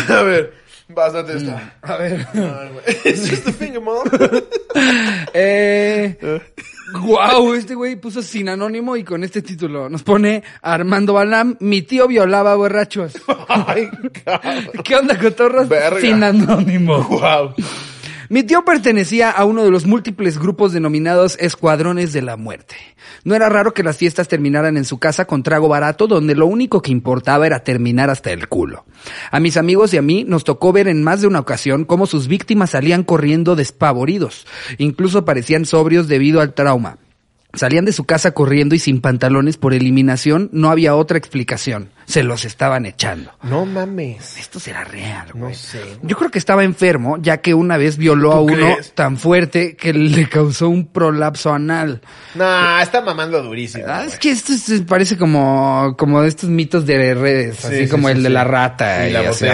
A ver, bástate esta. A ver. Ay, güey. It's just a finger, mom. Eh, wow, este güey puso sin anónimo y con este título nos pone Armando Balam, mi tío violaba borrachos. <laughs> Ay. <laughs> ¿Qué onda, cotorros? Verga. Sin anónimo. Wow. Mi tío pertenecía a uno de los múltiples grupos denominados Escuadrones de la Muerte. No era raro que las fiestas terminaran en su casa con trago barato, donde lo único que importaba era terminar hasta el culo. A mis amigos y a mí nos tocó ver en más de una ocasión cómo sus víctimas salían corriendo despavoridos. Incluso parecían sobrios debido al trauma. Salían de su casa corriendo y sin pantalones por eliminación, no había otra explicación. Se los estaban echando. No mames. Esto será real, güey. No sé. Yo creo que estaba enfermo, ya que una vez violó a ¿Tú uno crees? tan fuerte que le causó un prolapso anal. Nah, está mamando durísimo. Ah, es que esto es- parece como, como de estos mitos de redes, Sí, así sí, como sí, el de la rata. Y la así.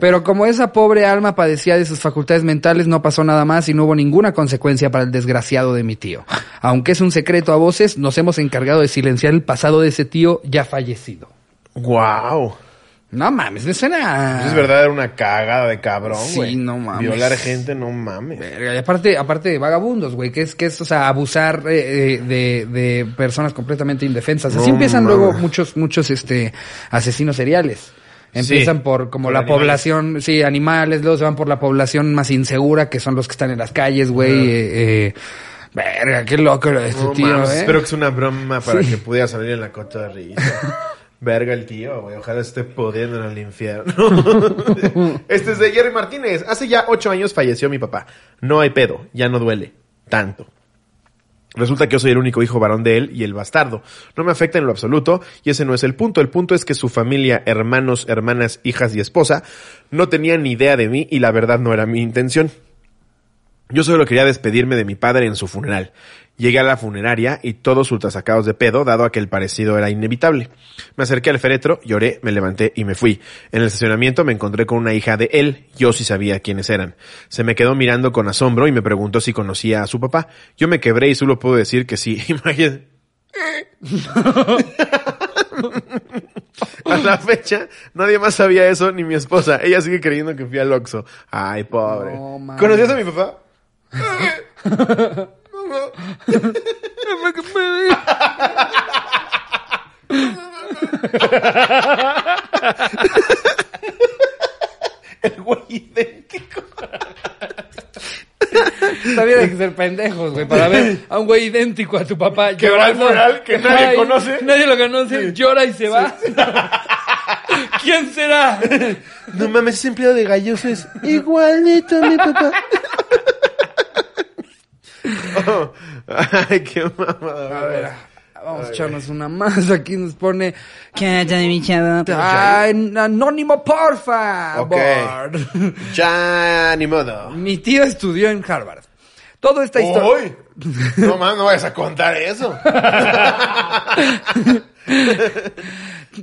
Pero como esa pobre alma padecía de sus facultades mentales, no pasó nada más y no hubo ninguna consecuencia para el desgraciado de mi tío. Aunque es un secreto a voces, nos hemos encargado de silenciar el pasado de ese tío ya fallecido. Wow. No mames, me suena... Es verdad, era una cagada de cabrón, Sí, güey. no mames. Violar gente, no mames. Verga, y aparte, aparte de vagabundos, güey, que es, que es, o sea, abusar eh, eh, de, de personas completamente indefensas. Así No empiezan mames. luego muchos, muchos, este, asesinos seriales. Empiezan Sí, por como por la animales. población, sí, animales, luego se van por la población más insegura, que son los que están en las calles, güey. eh, eh, verga, qué loco lo de este No tío, mames, eh. Espero que sea una broma para Sí. que pudiera salir en la cota de risa. <laughs> Verga el tío, güey. Ojalá esté pudiendo en el infierno. <laughs> este es de Jerry Martínez. Hace ya ocho años falleció mi papá. No hay pedo. Ya no duele. Tanto. Resulta que yo soy el único hijo varón de él y el bastardo. No me afecta en lo absoluto y ese no es el punto. El punto es que su familia, hermanos, hermanas, hijas y esposa no tenían ni idea de mí y la verdad no era mi intención. Yo solo quería despedirme de mi padre en su funeral. Llegué a la funeraria y todos ultrasacados de pedo, dado a que el parecido era inevitable. Me acerqué al féretro, lloré, me levanté y me fui. En el estacionamiento me encontré con una hija de él, yo sí sabía quiénes eran. Se me quedó mirando con asombro y me preguntó si conocía a su papá. Yo me quebré y solo puedo decir que sí. <laughs> Imagínate. <laughs> A la fecha, nadie más sabía eso, ni mi esposa. Ella sigue creyendo que fui al Oxxo. Ay, pobre. No. ¿Conocías a mi papá? El güey idéntico. Todavía hay que ser pendejos, güey, para ver a un güey idéntico a tu papá. Que va al llorando. funeral, que nadie Ay, conoce. Nadie lo conoce, llora y se va. <laughs> ¿Quién será? No mames, ese empleado de galloso es igualito a mi papá. Oh, <laughs> ay, qué mamada. A ver, vamos a echarnos una más. Aquí nos pone. Ay, anónimo, porfa. Ok. Bord. <laughs> Ya, ni modo. Mi tío estudió en Harvard. Toda esta historia. ¡Uy! <laughs> No mames, no vayas a contar eso.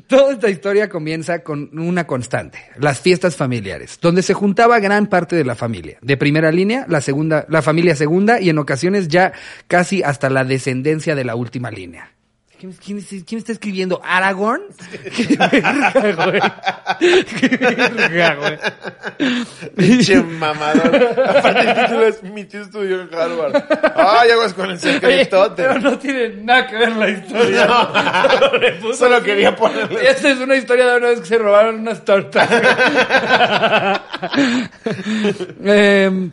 <laughs> Toda esta historia comienza con una constante, las fiestas familiares, donde se juntaba gran parte de la familia. De primera línea, la segunda, la familia segunda y en ocasiones ya casi hasta la descendencia de la última línea. ¿Quién, quién es- quién está escribiendo? ¿Aragorn? <laughs> ¡Qué verga, güey! ¡Qué verga, güey! Pinche mamador. Aparte el título es Mi tío estudió en Harvard. Ay, aguas con el Oye, secretote. pero no tiene nada que ver la historia. No. <laughs> Solo quería ponerle. Esta es una historia de una vez que se robaron unas tortas. <laughs> Em,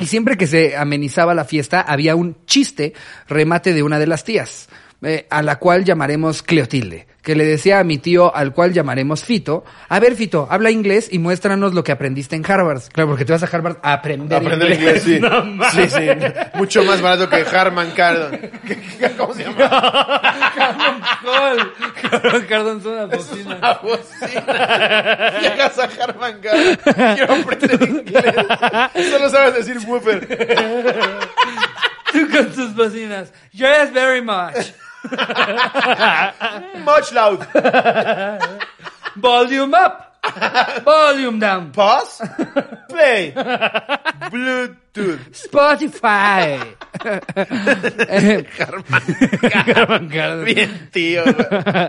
y siempre que se amenizaba la fiesta, había un chiste remate de una de las tías, eh, a la cual llamaremos Cleotilde, que le decía a mi tío, al cual llamaremos Fito, a ver Fito, habla inglés y muéstranos lo que aprendiste en Harvard. Claro, porque te vas a Harvard a aprender, Aprender inglés, sí. <laughs> No sí, sí. Mucho más barato que Harman Kardon. <laughs> ¿Qué- qué- ¿Cómo se llama? Cardón son las bocinas. La bocina. Llegas a Harman Kardon. Quiero aprender inglés. Solo sabes decir woofer. <laughs> Tú con tus bocinas. Yes, very much. <laughs> Much loud. Volume up. Volume down. Pause. Play. Bluetooth. Spotify. <laughs> Harman Kardon. Bien, tío.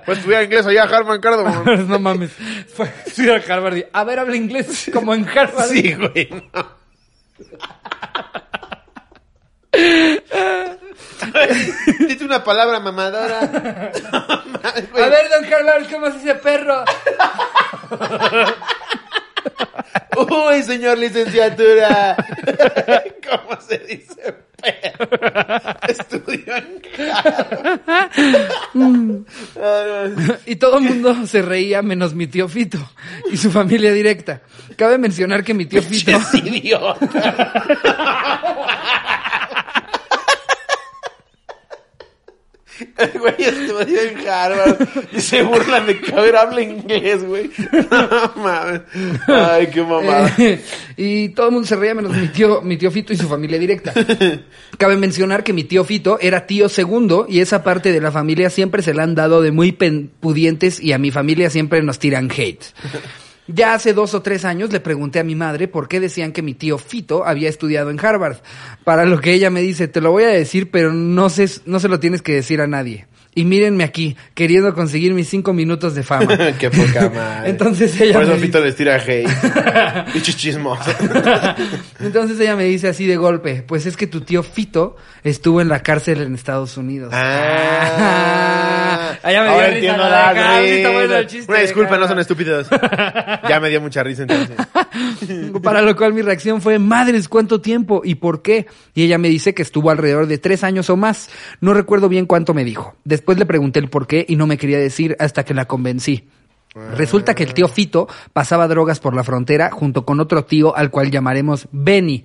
Pues estudiar inglés allá, Harman Kardon. <laughs> no mames. Fue a estudiar Harvard y, a ver, habla inglés como en Harvard. Sí, güey. no. <laughs> Dite una palabra mamadora. <laughs> A ver, don Harvard, <laughs> ¿cómo se dice perro? Uy, señor licenciatura. ¿Cómo se dice perro? Estudió en. Y todo el mundo se reía menos mi tío Fito y su familia directa. Cabe mencionar que mi tío Fito... Es idiota. El güey estudió en Harvard y se burlan de que a ver habla inglés, güey. No mames. Ay, qué mamada. <laughs> Eh, y todo el mundo se reía menos mi tío, mi tío Fito y su familia directa. <laughs> Cabe mencionar que mi tío Fito era tío segundo y esa parte de la familia siempre se la han dado de muy pudientes y a mi familia siempre nos tiran hate. Ya hace dos o tres años le pregunté a mi madre por qué decían que mi tío Fito había estudiado en Harvard. Para lo que ella me dice, te lo voy a decir, pero no, se, no se lo tienes que decir a nadie. Y mírenme aquí, queriendo conseguir mis cinco minutos de fama. <laughs> qué poca <laughs> madre. Entonces ella Por eso me Fito dice- les tira hate. <laughs> Entonces ella me dice así de golpe, pues es que tu tío Fito estuvo en la cárcel en Estados Unidos. Ah, Allá me dio ahora risa, entiendo el risa. chiste, Una disculpa, no son estúpidos. Ya me dio mucha risa entonces. Para lo cual mi reacción fue, madres, ¿cuánto tiempo? ¿Y por qué? Y ella me dice que estuvo alrededor de tres años o más. No recuerdo bien cuánto me dijo. Después le pregunté el por qué y no me quería decir hasta que la convencí. Resulta que el tío Fito pasaba drogas por la frontera junto con otro tío al cual llamaremos Benny.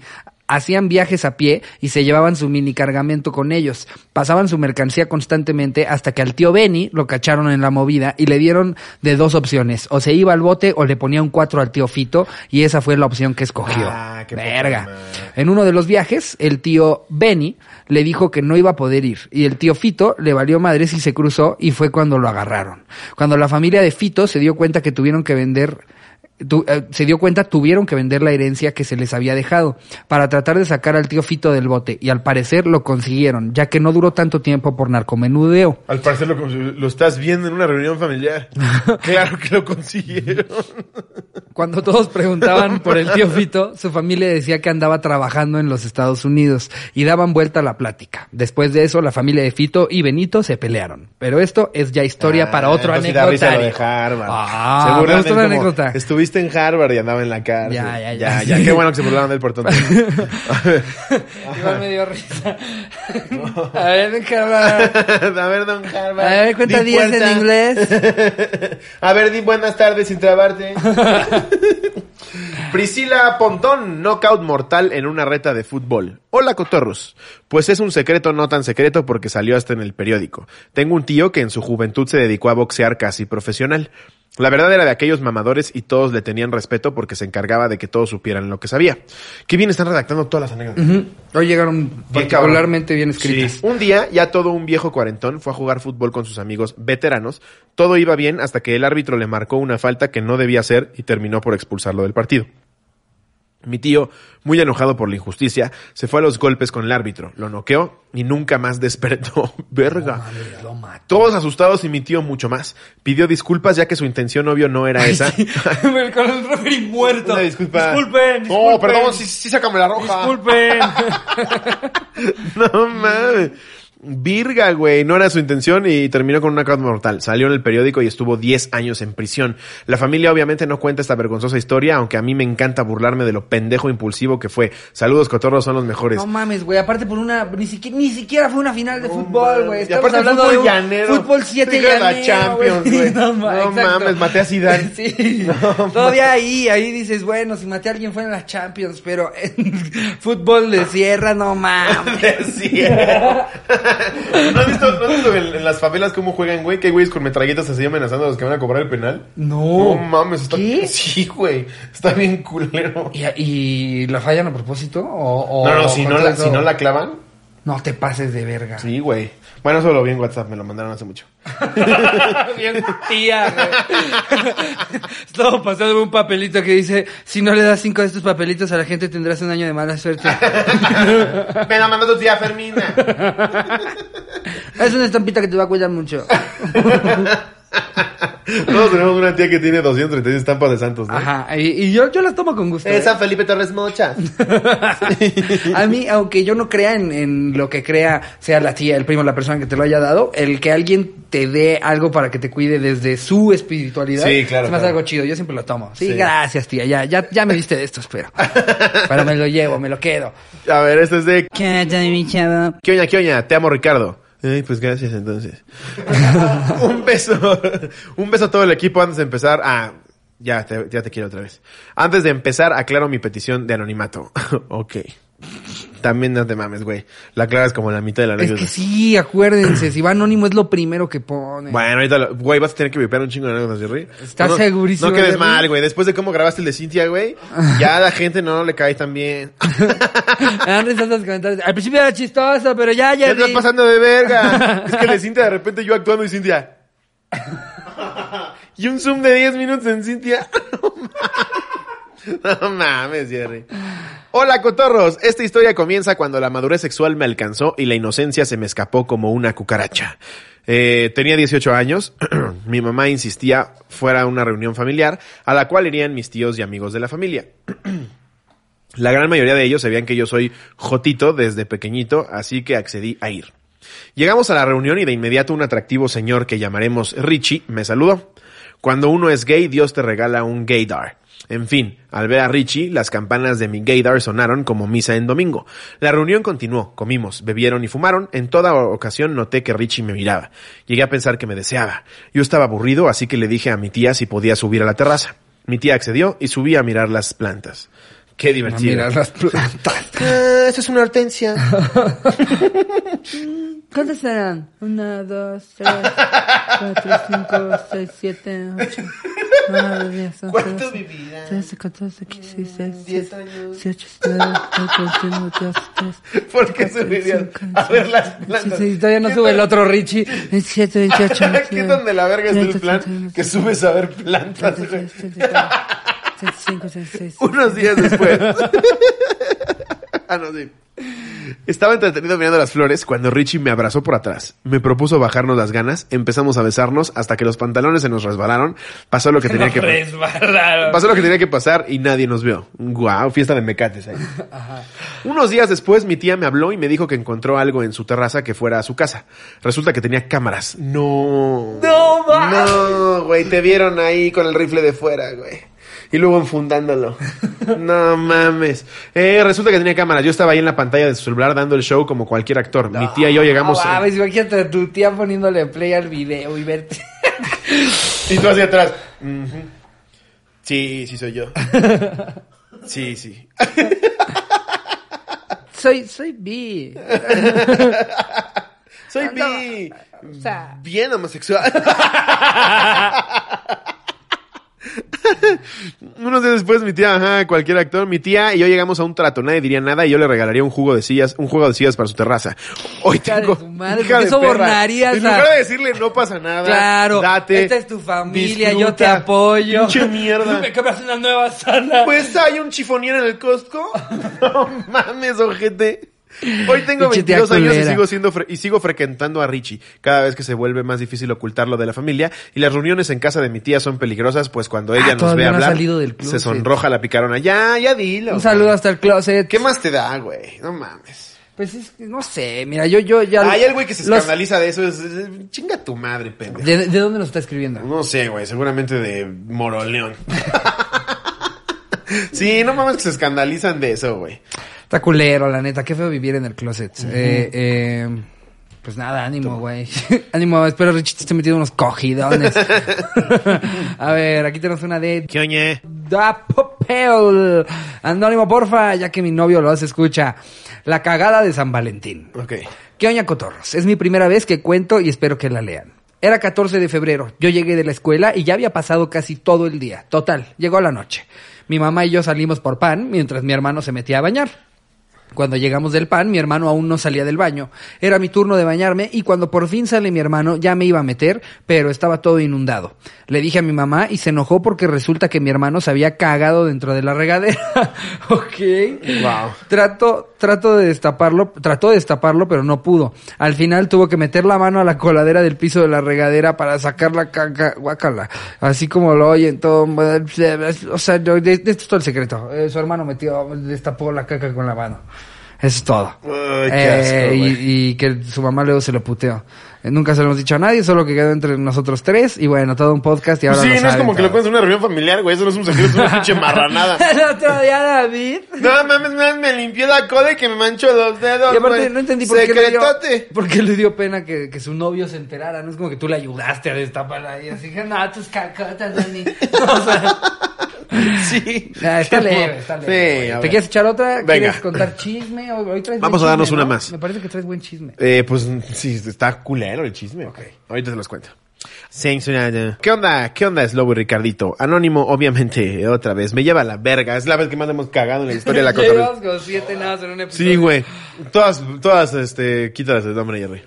Hacían viajes a pie y se llevaban su mini cargamento con ellos. Pasaban su mercancía constantemente hasta que al tío Benny lo cacharon en la movida y le dieron de dos opciones. O se iba al bote o le ponía un cuatro al tío Fito y esa fue la opción que escogió. Ah, qué Verga. En uno de los viajes, el tío Benny le dijo que no iba a poder ir y el tío Fito le valió madres y se cruzó y fue cuando lo agarraron. Cuando la familia de Fito se dio cuenta que tuvieron que vender tu- eh, se dio cuenta tuvieron que vender la herencia que se les había dejado para tratar de sacar al tío Fito del bote y al parecer lo consiguieron, ya que no duró tanto tiempo por narcomenudeo. Al parecer lo, lo estás viendo en una reunión familiar. <laughs> Claro que lo consiguieron. Cuando todos preguntaban por el tío Fito, su familia decía que andaba trabajando en los Estados Unidos y daban vuelta a la plática. Después de eso, la familia de Fito y Benito se pelearon. Pero esto es ya historia Ah, para otro. Ah, la él como, anécdota. Estuviste en Harvard y andaba en la cárcel. Ya, ya, ya. ya. Qué bueno que se burlaron del portón. <laughs> Igual me dio risa. <laughs> A ver, déjala. A ver, don Harvard. A ver, cuenta di 10 en inglés. <laughs> A ver, di buenas tardes sin trabarte. Priscila Pontón, knockout mortal en una reta de fútbol. Hola, cotorros. Pues es un secreto no tan secreto porque salió hasta en el periódico. Tengo un tío que en su juventud se dedicó a boxear casi profesional. La verdad era de aquellos mamadores y todos le tenían respeto porque se encargaba de que todos supieran lo que sabía. Qué bien están redactando todas las anécdotas. Ujú. Hoy llegaron particularmente bien escritas. Sí. Un día, ya todo un viejo cuarentón fue a jugar fútbol con sus amigos veteranos. Todo iba bien hasta que el árbitro le marcó una falta que no debía hacer y terminó por expulsarlo del partido. Mi tío, muy enojado por la injusticia, se fue a los golpes con el árbitro, lo noqueó y nunca más despertó. <laughs> Verga. Todos asustados y mi tío mucho más. Pidió disculpas ya que su intención obvio no era esa. <laughs> con el referee muerto. Una disculpa. Disculpen, No, disculpen. perdón, sí, sí, sácame la roja. Disculpen. <laughs> No mames. Virga, güey. No era su intención y terminó con una causa mortal. Salió en el periódico y estuvo 10 años en prisión. La familia obviamente no cuenta esta vergonzosa historia, aunque a mí me encanta burlarme de lo pendejo impulsivo que fue. Saludos, cotorros, son los mejores. No mames, güey. Aparte por una... Ni siquiera, ni siquiera fue una final de fútbol, güey. Estamos hablando fútbol de un llanero. Fútbol 7 Fíjate llanero, la Champions, <laughs> güey. No, mames, maté a Zidane. <laughs> Sí. Todavía ahí, ahí dices, bueno, si maté a alguien fue en la Champions, pero en <laughs> fútbol de sierra, no mames. <laughs> ¿No has visto, no has visto en, en las favelas cómo juegan, güey? Que güeyes con metralletas así amenazando a los que van a cobrar el penal. No. No mames, está... ¿Qué? Sí, güey. Está bien culero. ¿Y, y la fallan a propósito? ¿O, o No, no, si no, la, si no la clavan, No te pases de verga. Sí, güey. Bueno, eso lo vi en WhatsApp, me lo mandaron hace mucho. <laughs> Bien tía, güey. Estaba pasando un papelito que dice, si no le das cinco de estos papelitos a la gente tendrás un año de mala suerte. <laughs> me la mandó tu tía Fermina. <laughs> es una estampita que te va a cuidar mucho. Todos tenemos una tía que tiene 236 estampas de santos, ¿no? Ajá, y, y yo, yo las tomo con gusto. Es ¿eh? San Felipe Torres Mocha. <laughs> A mí, aunque yo no crea en, en lo que crea, sea la tía, el primo, la persona que te lo haya dado, el que alguien te dé algo para que te cuide desde su espiritualidad, Sí, claro, se me hace claro. algo chido. Yo siempre lo tomo. Sí, Sí. gracias, tía. Ya, ya, ya me diste de esto, espero. Pero me lo llevo, me lo quedo. A ver, este es de... ¿Qué onda, mi chavo? ¿Qué oña, qué oña? Te amo, Ricardo. Ay, pues gracias, entonces. <laughs> un beso. Un beso a todo el equipo antes de empezar. Ah, ya te, ya te quiero otra vez. Antes de empezar, aclaro mi petición de anonimato. <laughs> ok. También no te mames, güey. La aclaras como la mitad de la Es anécdota. que sí, acuérdense, si va anónimo es lo primero que pone. Bueno, ahorita, lo- güey, vas a tener que vipear un chingo de anécdotas, Jerry. ¿Estás No, no- segurísimo, No quedes Jerry? mal, güey. Después de cómo grabaste el de Cintia, güey, <laughs> ya a la gente no le cae tan bien. <laughs> Me dan comentarios. Al principio era chistoso, pero ya, ya. Ya estás vi. pasando de verga. <laughs> es que el de Cintia, de repente yo actuando y Cintia. y un zoom de 10 minutos en Cintia. No mames, Jerry. Hola, cotorros. Esta historia comienza cuando la madurez sexual me alcanzó y la inocencia se me escapó como una cucaracha. Eh, tenía 18 años. <clears throat> Mi mamá insistía fuera una reunión familiar a la cual irían mis tíos y amigos de la familia. <clears throat> La gran mayoría de ellos sabían que yo soy jotito desde pequeñito, así que accedí a ir. Llegamos a la reunión y de inmediato un atractivo señor que llamaremos Richie me saludó. Cuando uno es gay, Dios te regala un gaydar. En fin, al ver a Richie, las campanas de mi gaydar sonaron como misa en domingo. La reunión continuó, comimos, bebieron y fumaron. En toda ocasión noté que Richie me miraba. Llegué a pensar que me deseaba. Yo estaba aburrido, así que le dije a mi tía si podía subir a la terraza. Mi tía accedió y subí a mirar las plantas. Qué A divertido. mirar las plantas. Ah, <laughs> eso es una hortensia. <laughs> ¿Cuántas eran? Una, dos, tres, cuatro, cinco, seis, siete, ocho, ¿Cuánto años. veintidós, veintitrés, ¿Por qué subirías a ver las plantas? sí, todavía no ¿Qué sube el otro Richie. 27, 28, ¿Qué 29, donde la verga está el 30, plan? 31, Que subes a ver plantas. 33, 34, 35, 36. Unos días después. <laughs> ah, no, sí. Estaba entretenido mirando las flores cuando Richie me abrazó por atrás. Me propuso bajarnos las ganas, empezamos a besarnos hasta que los pantalones se nos resbalaron. Pasó lo que tenía que Resbalaron. Pasó lo que tenía que pasar y nadie nos vio. Guau, fiesta de mecates ahí. Unos días después mi tía me habló y me dijo que encontró algo en su terraza que fuera a su casa. Resulta que tenía cámaras. No. No, va. No, güey, te vieron ahí con el rifle de fuera, güey. Y luego enfundándolo. <laughs> No mames. Eh, resulta que tenía cámaras. Yo estaba ahí en la pantalla de su celular dando el show como cualquier actor. Mi tía y yo llegamos. No, mames, imagínate a tu tía poniéndole play al video y verte. <laughs> Y tú hacia atrás. Sí, sí soy yo. <laughs> Sí, sí. Soy, soy bi. Soy no, bi. o sea- Bien homosexual. <laughs> Unos días después, mi tía, ajá, cualquier actor, mi tía y yo llegamos a un trato. Nadie diría nada y yo le regalaría un jugo de sillas, un juego de sillas para su terraza. Hoy Hija de tengo. su madre, hija ¿por qué de sobornarías perra. En a- lugar de decirle no pasa nada. Claro, Date. esta es tu familia, yo te apoyo. Pinche mierda. <laughs> Me compras una nueva sala. Pues hay un chifonier en el Costco. <laughs> No mames, ojete. Hoy tengo Pinche tía 22 años y sigo siendo fre- y sigo frecuentando a Richie. Cada vez que se vuelve más difícil ocultarlo de la familia y las reuniones en casa de mi tía son peligrosas, pues cuando ella nos ve Ah, hablar, salido del se sonroja la picarona. Ya, ya dilo. Un saludo hasta el closet. ¿Qué más te da, güey? No mames. Pues es que no sé, mira, yo, yo ya. Hay el güey que se los- escandaliza de eso. Es, es- chinga tu madre, pendejo. ¿De, de dónde nos está escribiendo? No sé, güey, seguramente de Moroleón. <laughs> sí, no mames que se escandalizan de eso, güey. Está culero, la neta. Qué feo vivir en el closet. eh, eh, pues nada, ánimo, güey. <laughs> ánimo, espero Richie te esté metiendo unos cogidones. <laughs> A ver, aquí tenemos una de ¿Qué oñe? Da Popel. Anónimo, porfa, ya que mi novio lo hace, escucha. La cagada de San Valentín. Ok. ¿Qué oña cotorros? Es mi primera vez que cuento y espero que la lean. Era 14 de febrero. Yo llegué de la escuela y ya había pasado casi todo el día. Total, llegó la noche. Mi mamá y yo salimos por pan mientras mi hermano se metía a bañar. Cuando llegamos del pan, mi hermano aún no salía del baño. Era mi turno de bañarme y cuando por fin sale mi hermano ya me iba a meter, pero estaba todo inundado. Le dije a mi mamá y se enojó porque resulta que mi hermano se había cagado dentro de la regadera. <laughs> ok. Wow. Trato, trato de destaparlo, trató de destaparlo, pero no pudo. Al final tuvo que meter la mano a la coladera del piso de la regadera para sacar la caca, guácala. Así como lo oyen todo, o sea, esto es todo el secreto. Eh, su hermano metió, destapó la caca con la mano. Eso es todo. Qué Eh, asco, y, y que su mamá luego se lo puteó. Eh, nunca se lo hemos dicho a nadie, solo que quedó entre nosotros tres. Y bueno, todo un podcast y ahora sí, no es como que lo cuentes en una reunión familiar, güey. Eso no es un secreto, es una <laughs> pinche marranada. <laughs> El otro día David No mames, me, me limpió la cola y que me manchó los dedos. Y aparte güey. no entendí por qué, le dio, Secretote. por qué le dio pena que, que su novio se enterara. No es como que tú le ayudaste a destapar ahí. Así que, no, tus cacotas, Dani. <laughs> O sea, <laughs> Sí. ah, está leve, está leve. Sí, ¿Te quieres echar otra? Venga. ¿Quieres contar chisme? Hoy, traes Vamos a darnos chisme, una ¿no? más. Me parece que traes buen chisme. Eh, pues sí, está culero el chisme. Ok. Ahorita te los cuento. ¿Qué onda? ¿Qué onda, Slobo y Ricardito? Anónimo, obviamente, otra vez. Me lleva a la verga. Es la vez que más hemos cagado en la historia de la. <laughs> Llevamos como siete en un episodio. Sí, güey. Todas, todas, este, quítalas el nombre, Jerry.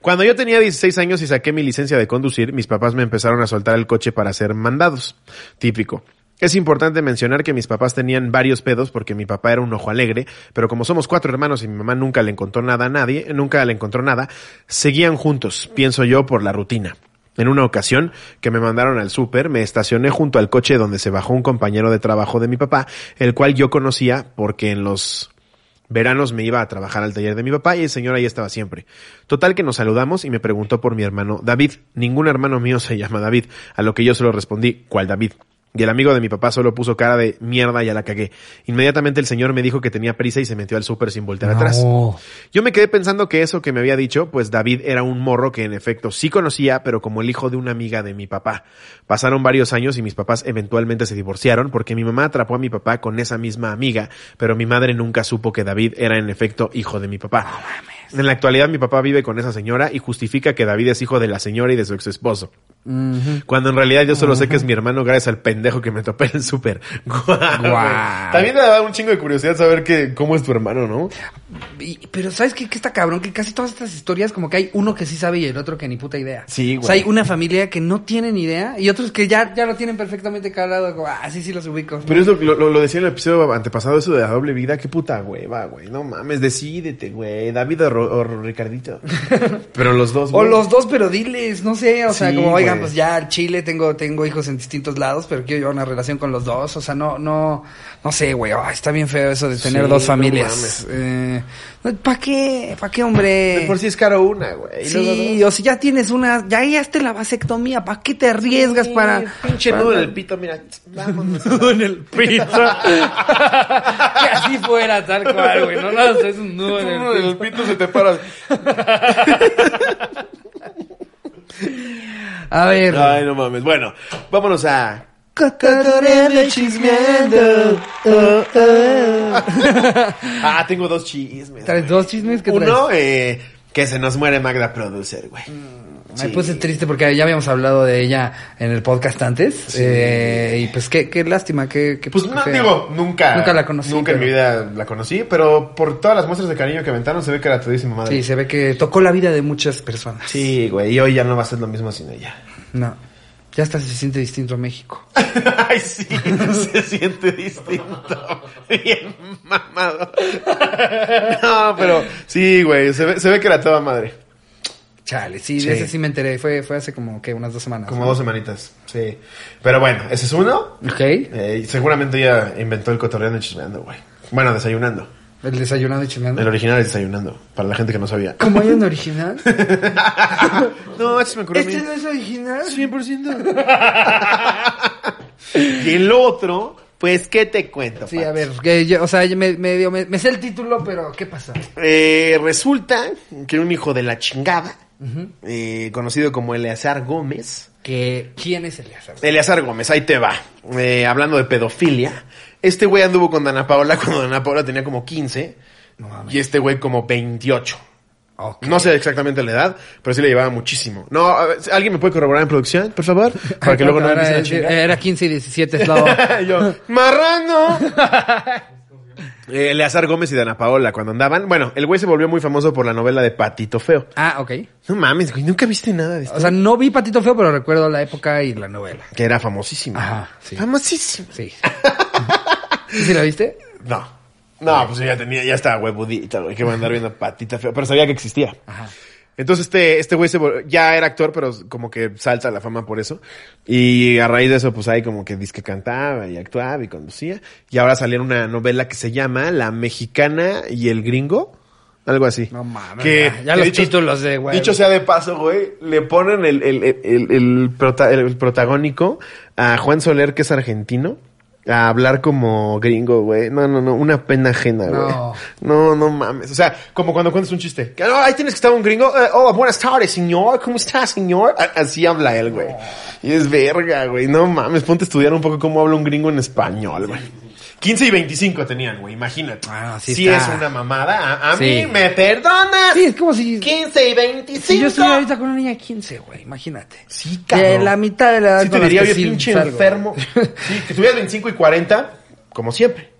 Cuando yo tenía 16 años y saqué mi licencia de conducir, mis papás me empezaron a soltar el coche para hacer mandados. Típico. Es importante mencionar que mis papás tenían varios pedos porque mi papá era un ojo alegre, pero como somos cuatro hermanos y mi mamá nunca le encontró nada a nadie, nunca le encontró nada, seguían juntos, pienso yo, por la rutina. En una ocasión que me mandaron al súper, me estacioné junto al coche donde se bajó un compañero de trabajo de mi papá, el cual yo conocía porque en los veranos me iba a trabajar al taller de mi papá y el señor ahí estaba siempre. Total que nos saludamos y me preguntó por mi hermano David. Ningún hermano mío se llama David, a lo que yo solo respondí, ¿cuál David? Y el amigo de mi papá solo puso cara de mierda y ya la cagué. Inmediatamente el señor me dijo que tenía prisa y se metió al súper sin voltear atrás. Yo me quedé pensando que eso que me había dicho, pues David era un morro que en efecto sí conocía, pero como el hijo de una amiga de mi papá. Pasaron varios años y mis papás eventualmente se divorciaron porque mi mamá atrapó a mi papá con esa misma amiga, pero mi madre nunca supo que David era en efecto hijo de mi papá. En la actualidad mi papá vive con esa señora y justifica que David es hijo de la señora y de su ex esposo. Cuando en realidad yo solo sé que es mi hermano gracias al pendejo que me topé en el súper. <laughs> Guau, güey. Guau. También me da un chingo de curiosidad saber que, cómo es tu hermano, ¿no? Y- pero ¿sabes qué, qué está cabrón? Que casi todas estas historias como que hay uno que sí sabe y el otro que ni puta idea. Sí, O sea, hay güey. una familia que no tiene ni idea y otros que ya, ya lo tienen perfectamente calado. Como, ah, sí, sí los ubico. Pero es lo, lo, decía en el episodio antepasado, eso de la doble vida. Qué puta hueva, güey. No mames, decídete, güey. David Ro- o Ricardito. <laughs> Pero los dos, O los dos, pero diles, no sé, o sea, como, oigan, pues ya al Chile tengo, tengo hijos en distintos lados, pero quiero llevar una relación con los dos, o sea, no, no, no sé, güey, está bien feo eso de tener Sí, dos no familias. Eh, ¿Para qué? ¿Para qué, hombre? De por sí es caro una, güey. Sí, o si ya tienes una, ya hallaste la vasectomía, ¿para qué te arriesgas para... Pinche nudo en el pito, mira. <laughs> Vámonos. nudo en el pito. <laughs> que así fuera, tal cual, güey. No, no, es un nudo en Nudo el en el pito. pito se te para. <laughs> A ver. Ay, no mames. Bueno, vámonos a... Cotorreando chismeando. Oh, oh. ah, tengo dos chismes. ¿Traes dos chismes? ¿Qué traes? Uno, eh, que se nos muere Magda Producer, güey. Me puse triste porque ya habíamos hablado de ella en el podcast antes. eh, y pues qué, qué lástima, qué, qué Pues qué no, digo, nunca. Nunca la conocí, Nunca en mi vida la conocí, pero por todas las muestras de cariño que aventaron se ve que era todísima madre. Sí, se ve que tocó la vida de muchas personas. Sí, güey, y hoy ya no va a ser lo mismo sin ella. No. Ya hasta se siente distinto a México. <laughs> Ay, sí, se siente distinto. Bien mamado. No, pero sí, güey, se ve, se ve que era toda madre. Chale, sí, Sí. de ese sí me enteré. Fue, fue hace como que unas dos semanas. Como ¿no? dos semanitas, sí. Pero bueno, ese es uno. Ok. Eh, seguramente ella inventó el cotorreando y chismeando, güey. Bueno, desayunando. El desayunado y chismeando. El original es desayunando, para la gente que no sabía. ¿Cómo hay un <laughs> original? <laughs> no, este me ocurrió a mí. ¿Este no es original? 100%. <laughs> y el otro, pues, ¿qué te cuento? Sí, Pat? a ver, que yo, o sea, yo me, me, me sé el título, pero ¿qué pasa? Eh, resulta que un hijo de la chingada, eh, conocido como Eleazar Gómez, Que, ¿Quién es Eleazar? Eleazar Gómez, ahí te va. Eh, hablando de pedofilia, este güey anduvo con Dana Paola cuando Dana Paola tenía como 15 No mames. y este güey como 28. Ok. No sé exactamente la edad, pero sí le llevaba muchísimo. No, ¿alguien me puede corroborar en producción, por favor? Para que <laughs> luego no me Era-. Era 15 y 17, es la <laughs> yo, marrano. <laughs> Eh, Eleazar Gómez y Dana Paola cuando andaban. Bueno, el güey se volvió muy famoso por la novela de Patito Feo. Ah, ok. No mames, güey, nunca viste nada de esto. O sea, no vi Patito Feo, pero recuerdo la época y la novela. que era famosísimo. Ajá, sí. Famosísimo. Sí. ¿Sí, la viste? No. No, pues yo ya tenía, ya estaba huevudita, güey, que iba a andar viendo Patita Feo. Pero sabía que existía. Ajá. Entonces este, este güey se ya era actor, pero como que salsa a la fama por eso. Y a raíz de eso, pues ahí como que dice que cantaba y actuaba y conducía. Y ahora salió una novela que se llama La Mexicana y el Gringo. Algo así. No mames, Que, ya, ya que los dicho- títulos de güey. Dicho sea de paso, güey, le ponen el, el, el, el, el prota- el protagónico a Juan Soler, que es argentino, a hablar como gringo, güey. No, no, no, una pena ajena, güey. No. <laughs> No, no mames. O sea, como cuando cuentas un chiste. Que, "Oh, ahí tienes que estar un gringo. Eh, oh, buenas tardes, señor. ¿Cómo está, señor? A- Así habla él, güey. Y es verga, güey. No mames, ponte a estudiar un poco cómo habla un gringo en español, güey. 15 y 25 tenían, güey, imagínate. Ah, sí sí está. es una mamada. A, a Sí. mí me perdonas. Sí, es como si... 15 y 25. Si yo estuviera ahorita con una niña de 15, güey, imagínate. Sí, De cabrón. la mitad de la edad Sí te diría, sí pinche salgo. enfermo. <laughs> Sí, que tuvieras 25 y 40, como siempre.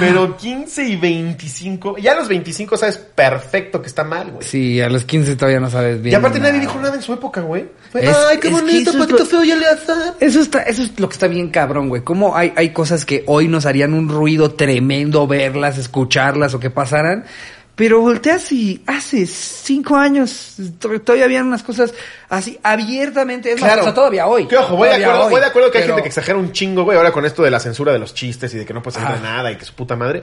Pero 15 y 25, ya a los 25 sabes perfecto que está mal, güey. Sí, a los 15 todavía no sabes bien. y aparte nada. nadie dijo nada en su época, güey. Fue, Es- Ay, qué bonito, patito lo- feo y Eleazar. Eso está, eso es lo que está bien cabrón, güey. Cómo hay, hay cosas que hoy nos harían un ruido tremendo verlas, escucharlas o que pasaran. Pero volteas y hace cinco años to- todavía habían unas cosas así abiertamente. Es más, o sea, todavía hoy. Que ojo, voy de acuerdo, hoy, voy de acuerdo que hay gente que exagera un chingo, güey, ahora con esto de la censura de los chistes y de que no puedes entrar Ajá. nada y que su puta madre.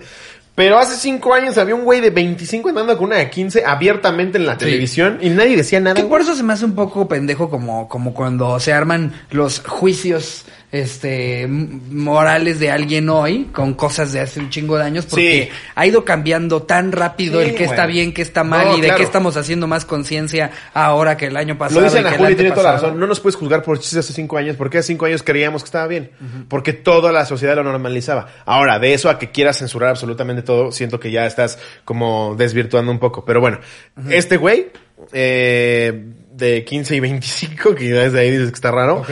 Pero hace cinco años había un güey de 25 andando con una de 15 abiertamente en la televisión y nadie decía nada. Que por eso se me hace un poco pendejo como, como cuando se arman los juicios este morales de alguien hoy con cosas de hace un chingo de años porque Sí. ha ido cambiando tan rápido Sí, el que está bien, que está mal No, y de claro. qué estamos haciendo más conciencia ahora que el año pasado. Lo dice y Ana que el Julia y tiene toda la razón. No nos puedes juzgar por chistes hace cinco años, porque hace cinco años creíamos que estaba bien. Porque toda la sociedad lo normalizaba. Ahora, de eso a que quieras censurar absolutamente todo, siento que ya estás como desvirtuando un poco. Pero bueno, este güey, eh, de 15 y 25, que desde ahí dices que está raro.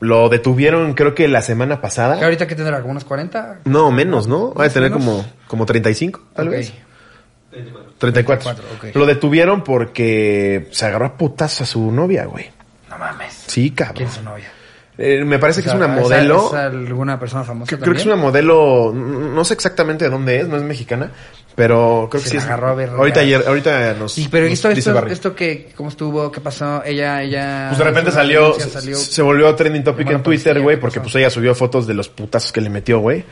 Lo detuvieron creo que la semana Que pasada. ahorita que tendrá como unos 40. No, menos, ¿no? Va a tener como, como 35, tal Ok. vez. 34. 34, ok. Lo detuvieron porque se agarró a putas a su novia, güey. No mames. Sí, cabrón. ¿Quién es su novia? Eh, me parece que O es sea, una ¿es- modelo. ¿Es alguna persona famosa Creo- que es una modelo. No sé exactamente de dónde es, no es mexicana. Pero creo que sí agarró a ver, ahorita, ayer, ahorita nos. Sí, pero nos esto, dice esto, que, ¿cómo estuvo? ¿Qué pasó? Ella, ella... Pues de repente salió, se, volvió trending topic en la Twitter, güey, ¿qué porque pues ella subió fotos de los putazos que le metió, güey.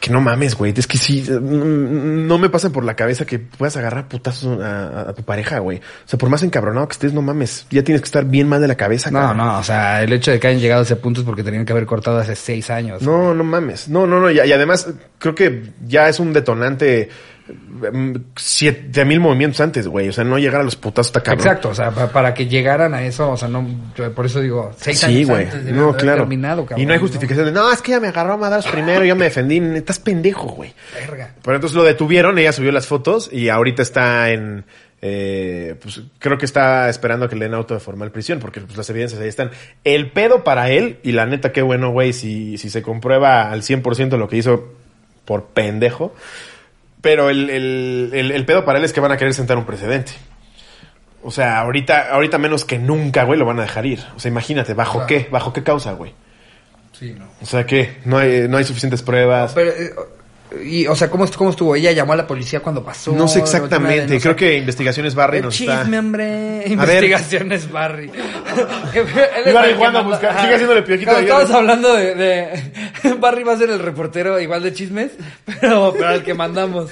Que no mames, güey, es que sí, no me pasan por la cabeza que puedas agarrar putazos a, tu pareja, güey. O sea, por más encabronado que estés, no mames, ya tienes que estar bien mal de la cabeza, No, no, o sea, el hecho de que hayan llegado a ese punto es porque tenían que haber cortado hace seis años. No, no mames. No, no, no. Y, y además, creo que ya es un detonante. Siete mil movimientos antes, güey. O sea, no llegar a los putazos está cabrón. Exacto, o sea, pa- para que llegaran a eso, o sea, no, yo por eso digo, seis Sí, años güey. antes No, claro. terminado, cabrón, y no hay justificación de, no, es que ella me agarró a madrazos primero, yo me defendí. Estás pendejo, güey. Verga. Pero entonces lo detuvieron, ella subió las fotos y ahorita está en... eh, pues creo que está esperando que le den auto de formal prisión porque pues, las evidencias ahí están. El pedo para él, y la neta qué bueno, güey, si, si se comprueba al 100% lo que hizo por pendejo. Pero el, el, el, el pedo para él es que van a querer sentar un precedente. O sea, ahorita, ahorita menos que nunca, güey, lo van a dejar ir. O sea, imagínate, ¿bajo Claro. qué? ¿Bajo qué causa, güey? Sí, no. O sea, ¿qué? No hay, no hay suficientes pruebas. Pero, eh, y, o sea, ¿cómo, ¿cómo estuvo? Ella llamó a la policía cuando pasó. No sé el de exactamente. Creo que Investigaciones Barry El nos chisme, está... hombre. ver. Investigaciones Barry. <laughs> Y Barry jugando a buscar- sigue haciéndole piojito Cuando. Estamos hablando de, de- <laughs> Barry va a ser el reportero igual de chismes, <laughs> pero, pero al que mandamos.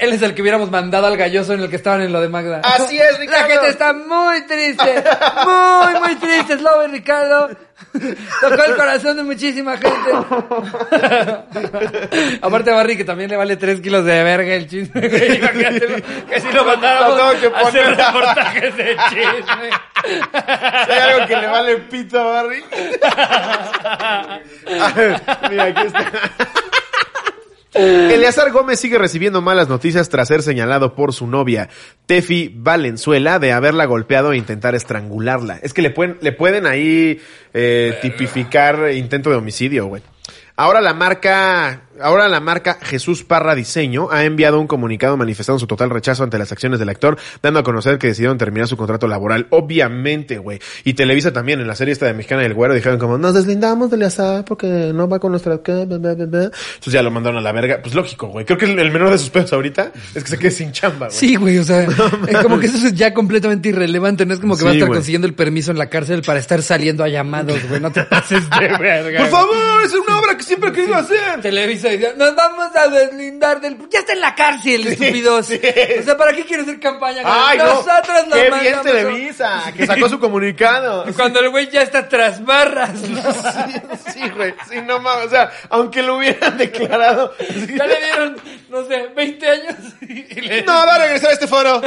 Él es el que hubiéramos mandado al galloso en el que estaban en lo de Magda. Así es, Ricardo. La gente está muy triste. Muy, muy triste. Slobo y Ricardo. <laughs> Tocó el corazón de muchísima gente. <laughs> Aparte Barry que también le vale 3 kilos de verga el chisme. güey. Que si lo mandáramos tengo que a hacer reportajes de chisme. ¿Hay algo que le vale pito a Barry? <laughs> Mira, aquí está. Eleazar Gómez sigue recibiendo malas noticias tras ser señalado por su novia, Tefi Valenzuela, de haberla golpeado e intentar estrangularla. Es que le pueden, le pueden ahí eh, tipificar intento de homicidio, güey. Ahora la marca, ahora la marca Jesús Parra Diseño ha enviado un comunicado manifestando su total rechazo ante las acciones del actor, dando a conocer que decidieron terminar su contrato laboral. Obviamente, güey. Y Televisa también, en la serie esta de Mexicana del Güero, dijeron como, nos deslindamos del azar porque no va con nuestra... bla, bla, bla, bla". Entonces ya lo mandaron a la verga. Pues lógico, güey. Creo que el menor de sus pedos ahorita es que se quede sin chamba, güey. Sí, güey, o sea, <laughs> es como que eso es ya completamente irrelevante, no es como que va a estar consiguiendo el permiso en la cárcel para estar saliendo a llamados, güey, no te pases de <laughs> verga. Por favor, es una obra que siempre he querido hacer. Televisa nos vamos a deslindar del... Ya está en la cárcel, estúpidos. sí. O sea, ¿para qué quieres hacer campaña? Ay, no. Nosotros nos Qué bien Televisa, que sacó su comunicado. <laughs> Cuando el güey ya está tras barras, ¿no? <laughs> Sí, güey, sí, no mames, o sea, aunque lo hubieran declarado, Ya le dieron, no sé, 20 años y le... no va a regresar a este foro.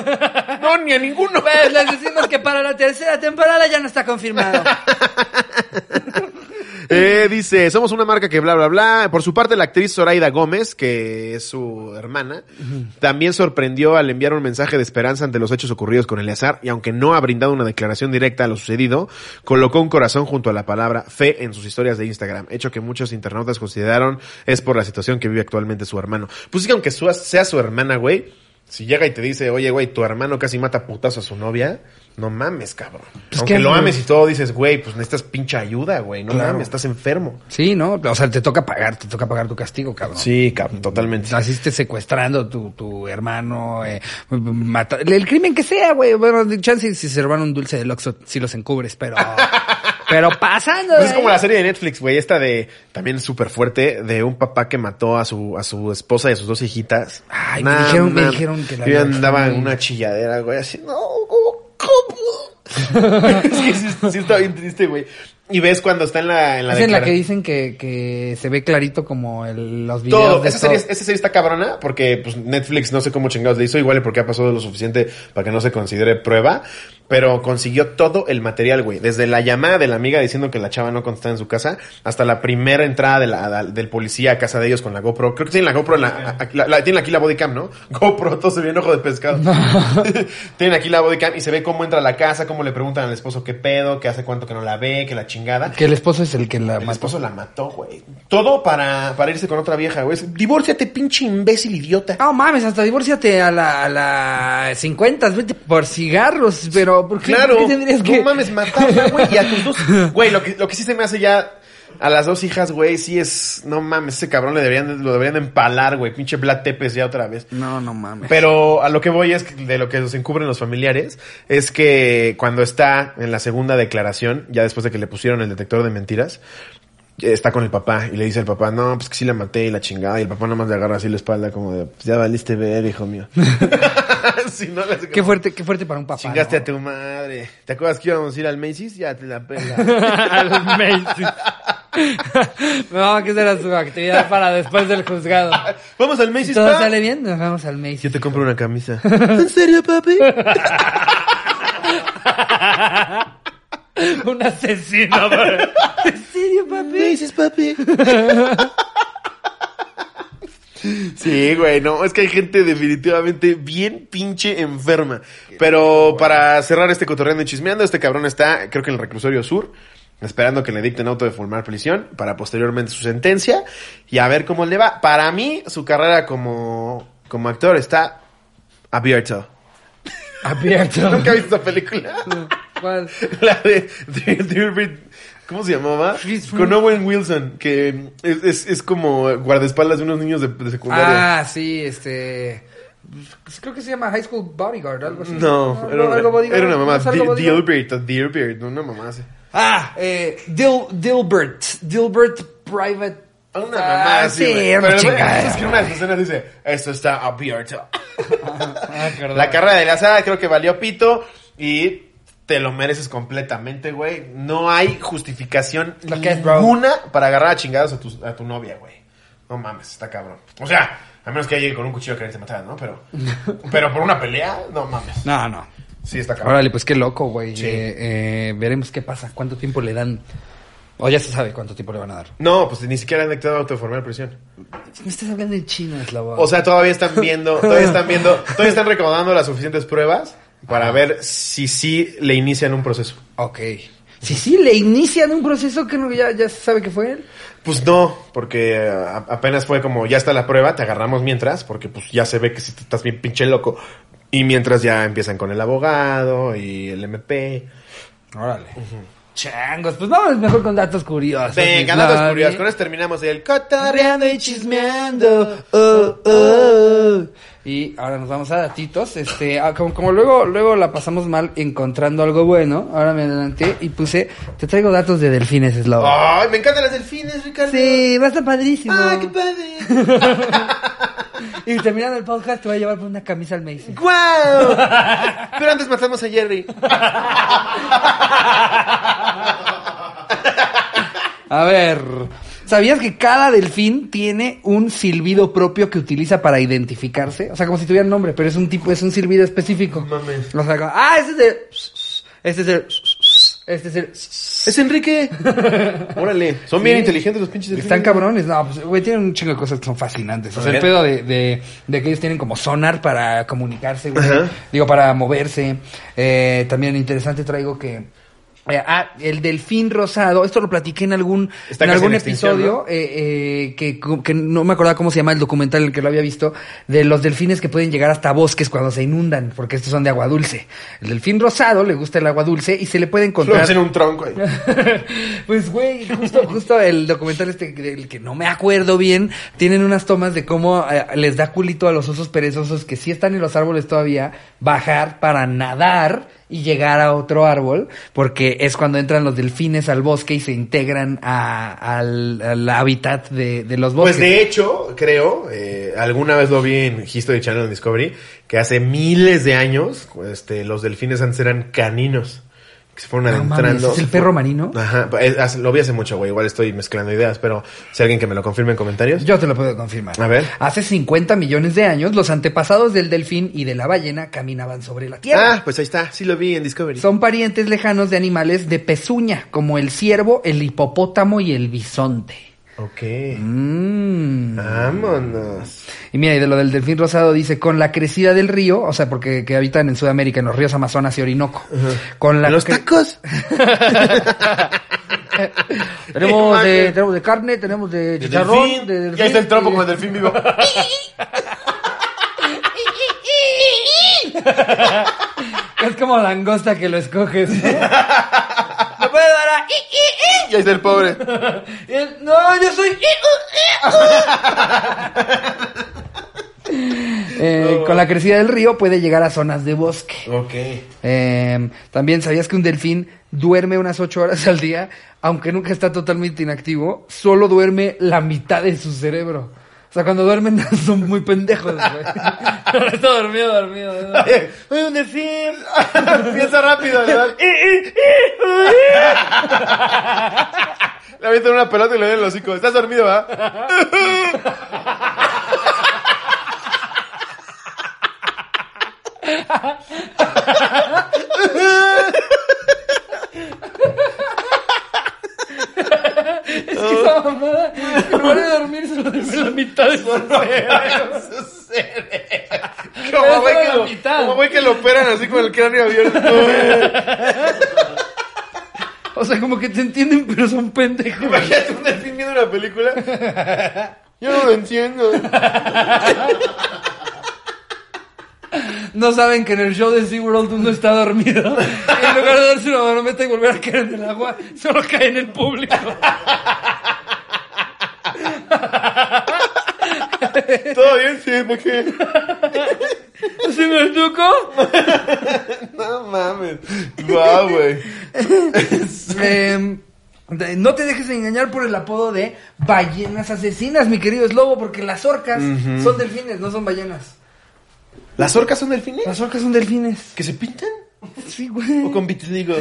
No, ni a ninguno. Pues les decimos que para la tercera temporada ya no está confirmado. <laughs> <laughs> Eh, <laughs> dice, somos una marca que bla, bla, bla. Por su parte, la actriz Zoraida Gómez, que es su hermana, también sorprendió al enviar un mensaje de esperanza ante los hechos ocurridos con Eleazar y aunque no ha brindado una declaración directa a lo sucedido, colocó un corazón junto a la palabra fe en sus historias de Instagram, hecho que muchos internautas consideraron es por la situación que vive actualmente su hermano. Pues sí, que aunque sea su hermana, güey, si llega y te dice, oye, güey, tu hermano casi mata putazo a su novia, no mames, cabrón. Pues aunque que, lo ames y todo, dices, güey, pues necesitas pinche ayuda, güey, no Claro. mames, estás enfermo. Sí, ¿no? O sea, te toca pagar, te toca pagar tu castigo, cabrón. Sí, cabrón, totalmente. Naciste secuestrando tu, tu hermano, eh, mata- el crimen que sea, güey. Bueno, de chance si se roban un dulce del Oxxo, si los encubres, pero... <laughs> pero pasando. Pues es como la serie de Netflix, güey, esta de, también súper fuerte, de un papá que mató a su, a su esposa y a sus dos hijitas. Ay, me dijeron- me dijeron que la Yo andaba en una chilladera, güey, así, no, ¿cómo? <laughs> Es que sí, sí está bien triste, güey. Y ves cuando está en la, en la Es en la que dicen que, que se ve clarito como el, los videos Todo, de esa serie, esa serie está cabrona porque pues, Netflix no sé cómo chingados le hizo, igual y porque ha pasado lo suficiente para que no se considere prueba, pero consiguió todo el material, güey. Desde la llamada de la amiga diciendo que la chava no contestaba en su casa, hasta la primera entrada de la, del policía a casa de ellos con la GoPro. Creo que tienen la GoPro, en la, a- la- la- tienen aquí la bodycam, ¿no? <laughs> GoPro, todo se ve en ojo de pescado. <laughs> tienen aquí la bodycam y se ve cómo entra a la casa, cómo le preguntan al esposo qué pedo, que hace cuánto que no la ve, que la chingada. Que el esposo es el que la El mató. esposo la mató, güey. Todo para, para irse con otra vieja, güey. Divórciate, pinche imbécil idiota. No mames, hasta divórciate a la, a la 50, vete por cigarros, pero ¿por qué, claro. por qué tendrías que...? No mames, matarla, güey. Y a tus dos. <laughs> Güey, lo que, lo que sí se me hace ya. A las dos hijas, güey, sí es. No mames, ese cabrón le deberían, lo deberían de empalar, güey. Pinche Vlad Tepes ya otra vez. No, no mames. Pero a lo que voy es que de lo que nos encubren los familiares es que cuando está en la segunda declaración, ya después de que le pusieron el detector de mentiras, está con el papá y le dice al papá, no, pues que sí la maté y la chingada. Y el papá nomás le agarra así la espalda como de, pues ya valiste ver, hijo mío. <laughs> <laughs> Si no, Qué fuerte, qué fuerte para un papá. Chingaste ¿no? a tu madre. ¿Te acuerdas que íbamos a ir al Macy's? Ya te la pela. <laughs> a los Macy's. <laughs> no, que será su actividad para después del juzgado. Vamos al Macy's, ¿Todo pa? sale bien? Nos vamos al Macy's. Yo te compro una camisa. ¿En serio, papi? Un asesino. ¿En serio, papi? Macy's, papi. Sí, güey, no, es que hay gente definitivamente bien pinche enferma. Pero para cerrar este cotorreando y chismeando, este cabrón está, creo que en el reclusorio sur, esperando que le dicten auto de formar prisión para posteriormente su sentencia y a ver cómo le va. Para mí, su carrera como, como actor está abierto. Abierto. <laughs> ¿Nunca viste esa película? ¿Cuál? <laughs> La de, de- de- ¿Cómo se llamaba? Con Owen Wilson, que es, es, es como guardaespaldas de unos niños de, de secundaria. Ah, sí, este... pues Creo que se llama High School Bodyguard, algo así. no, era, una, era una mamá. Dilbert, Dilbert, una mamá así. Ah, eh, Dil, Dilbert. Dilbert Private. Una Ah, mamá así. sí, Pero. Es que una de sus escenas dice, esto está abierto. <laughs> Ah. La carrera de la saga creo que valió pito y te lo mereces completamente, güey. No hay justificación que es, ninguna para agarrar a chingados a tu, a tu novia, güey. No mames, está cabrón. O sea, a menos que llegue con un cuchillo que te matar, ¿no? Pero, <laughs> pero por una pelea, no mames. No, no. Sí, está cabrón. Órale, pues qué loco, güey. Sí. Eh, eh, veremos qué pasa, cuánto tiempo le dan. O ya se sabe cuánto tiempo le van a dar. No, pues ni siquiera han dictado auto de formar prisión. Me estás hablando en chino, Eslavo. O sea, todavía están viendo, todavía están viendo, todavía están recaudando las suficientes pruebas para ver si sí le inician un proceso. Ok. Sí, sí, le inician un proceso que no, ya, ya se sabe que fue él. Pues no, porque eh, a- apenas fue como, ya está la prueba, te agarramos mientras, porque pues ya se ve que si te estás bien pinche loco. Y mientras ya empiezan con el abogado y el MP. Órale. Changos, pues vamos mejor con datos curiosos. Venga, datos curiosos. Con eso terminamos el cotorreando y chismeando. Oh, oh. Y ahora nos vamos a datitos. Este, ah, como, como luego, luego la pasamos mal encontrando algo bueno, ahora me adelanté y puse, te traigo datos de delfines, Slow. Ay, me encantan las delfines, Ricardo. Sí, va a estar padrísimo. Ay, qué padre. <laughs> Y terminando el podcast te voy a llevar por una camisa al Macy. ¡Guau! Pero antes matamos a Jerry. <laughs> <laughs> A ver, ¿sabías que cada delfín tiene un silbido propio que utiliza para identificarse? O sea, como si tuviera nombre, pero es un tipo, es un silbido específico. Mames. O sea, como, ah, este es el... Este es el... Este es el... Es Enrique. <laughs> Órale. Son bien inteligentes los pinches delfines. Están cabrones, no, pues, güey, tienen un chingo de cosas que son fascinantes. O sea, el pedo de, de, de que ellos tienen como sonar para comunicarse, güey. Digo, para moverse. Eh, también interesante traigo que... eh, ah, el delfín rosado, esto lo platiqué en algún, en algún en episodio, eh, eh, que, que no me acordaba cómo se llama el documental en el que lo había visto, de los delfines que pueden llegar hasta bosques cuando se inundan, porque estos son de agua dulce. El delfín rosado le gusta el agua dulce y se le puede Lo encontrar... hacen un tronco ahí. <laughs> pues, güey, justo, justo el documental este del que no me acuerdo bien, tienen unas tomas de cómo eh, les da culito a los osos perezosos que sí están en los árboles todavía, bajar para nadar y llegar a otro árbol, porque es cuando entran los delfines al bosque y se integran a- al, al hábitat de, de los bosques. Pues de hecho, creo, eh, alguna vez lo vi en History Channel Discovery, que hace miles de años, este, los delfines antes eran caninos. Que se fueron No adentrando. mames, ¿es el perro marino? Ajá, es- lo vi hace mucho, güey. Igual estoy mezclando ideas, pero si alguien que me lo confirme en comentarios. Yo te lo puedo confirmar. A ver. Hace 50 millones de años, los antepasados del delfín y de la ballena caminaban sobre la tierra. Ah, pues ahí está, sí lo vi en Discovery. Son parientes lejanos de animales de pezuña, como el ciervo, el hipopótamo y el bisonte. Ok. Mm. Vámonos. Y mira, y de lo del delfín rosado dice, con la crecida del río, o sea, porque que habitan en Sudamérica, en los ríos Amazonas y Orinoco. Con la ¿Los tacos? <laughs> tenemos, de, tenemos de carne, tenemos de chicharrón, delfín. de delfín. Ya está el trompo con el delfín vivo. <laughs> Es como langosta que lo escoges. ¿no? <laughs> ¿Me puede dar a... y ahí está el pobre. <laughs> Y él, No, yo soy... <laughs> Eh, Con la crecida del río puede llegar a zonas de bosque. Ok. Eh, también sabías que un delfín duerme unas ocho horas al día, aunque nunca está totalmente inactivo, solo duerme la mitad de su cerebro. O sea, cuando duermen <laughs> son muy pendejos, güey. <laughs> está dormido, dormido. ¡Ay, un delfín! <laughs> Piensa rápido, le das- Le avientan una pelota y le dan el hocico. ¿Estás dormido, va? Es que esa mamada, en lugar de dormir, se lo duerme la mitad de su cerebro. Como güey que, lo, mitad. como güey que lo operan así con el cráneo abierto. <laughs> O sea, como que te entienden, pero son pendejos. Imagínate un delfín viendo una película. Yo no lo entiendo. <laughs> No saben que en el show de SeaWorld uno está dormido. Y <laughs> en lugar de darse una marometa y volver a caer en el agua, solo cae en el público. ¿Todo bien? Sí, ¿por qué? ¿Se me? No mames. Guau, güey. Eh, de- no te dejes engañar por el apodo de ballenas asesinas, mi querido Slobo, porque las orcas son delfines, no son ballenas. ¿Las orcas son delfines? Las orcas son delfines. ¿Que se pintan? Sí, güey. ¿O con vitiligo?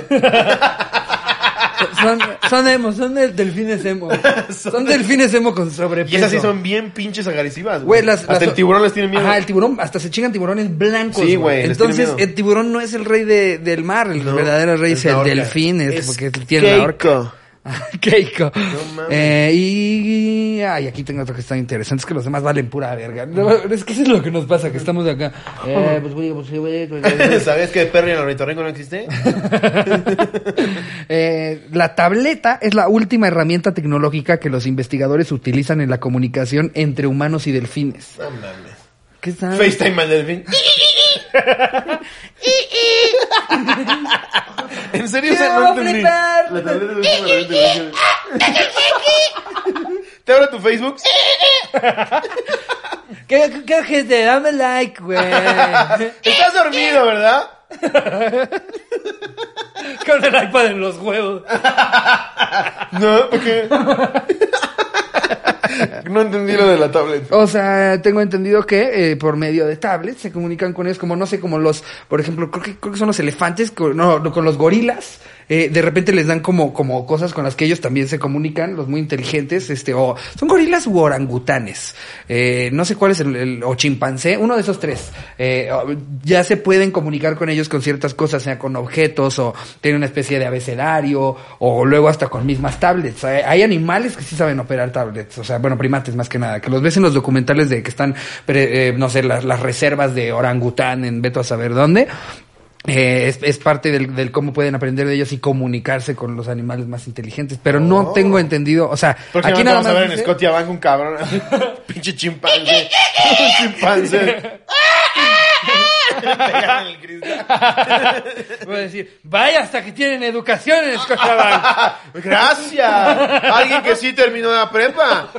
Son, son emo, son del- delfines emo. <laughs> Son delfines emo con sobrepeso. Y esas sí son bien pinches agresivas, Güey, las, Hasta las- el tiburón les tiene miedo. Ajá, el tiburón, hasta se chingan tiburones blancos. Sí, güey, Entonces, el tiburón no es el rey de- del mar, el No, verdadero rey es, el delfín, es, Es porque tiene la orca. <laughs> Keiko. Keiko. mames. Eh, y. Ay, aquí tengo otro que está interesante. Es que los demás valen pura verga. No, es que eso es lo que nos pasa, que estamos acá. Eh, pues, güey, pues, güey, güey, güey. <laughs> ¿Sabes que Perry en el ornitorrinco no existe? <laughs> Eh, la tableta es la última herramienta tecnológica que los investigadores utilizan en la comunicación entre humanos y delfines. No mames. ¿Qué está? FaceTime al delfín. <laughs> ¿En serio? Quiero Esa no entendí. La tableta última ¿Te abro tu Facebook? ¿Qué, qué gente? Dame like, güey. Estás dormido, ¿verdad? <laughs> Con el iPad en los huevos. No, ¿por qué? No entendí lo de la tablet. O sea, tengo entendido que eh, por medio de tablets se comunican con ellos como, no sé, como los, por ejemplo, creo que, creo que son los elefantes, con, no, con los gorilas. Eh, de repente les dan como, como cosas con las que ellos también se comunican, los muy inteligentes, este, o son gorilas u orangutanes. Eh, no sé cuál es el, el- o chimpancé, uno de esos tres. Eh, ya se pueden comunicar con ellos con ciertas cosas, sea con objetos, o tienen una especie de abecedario, o luego hasta con mismas tablets. Hay, hay animales que sí saben operar tablets, o sea, bueno, primates más que nada, que los ves en los documentales de que están, eh, no sé, las, las reservas de orangután en Beto a saber dónde. Eh, es, es parte del, del cómo pueden aprender de ellos y comunicarse con los animales más inteligentes, pero no Oh. tengo entendido, o sea, aquí nada vamos a más ver en Scotia Bank un cabrón. <laughs> Pinche chimpancé. Un <laughs> chimpancé. <laughs> Voy a decir, vaya hasta que tienen educación en Scotiabank. Gracias. Alguien que sí terminó la prepa.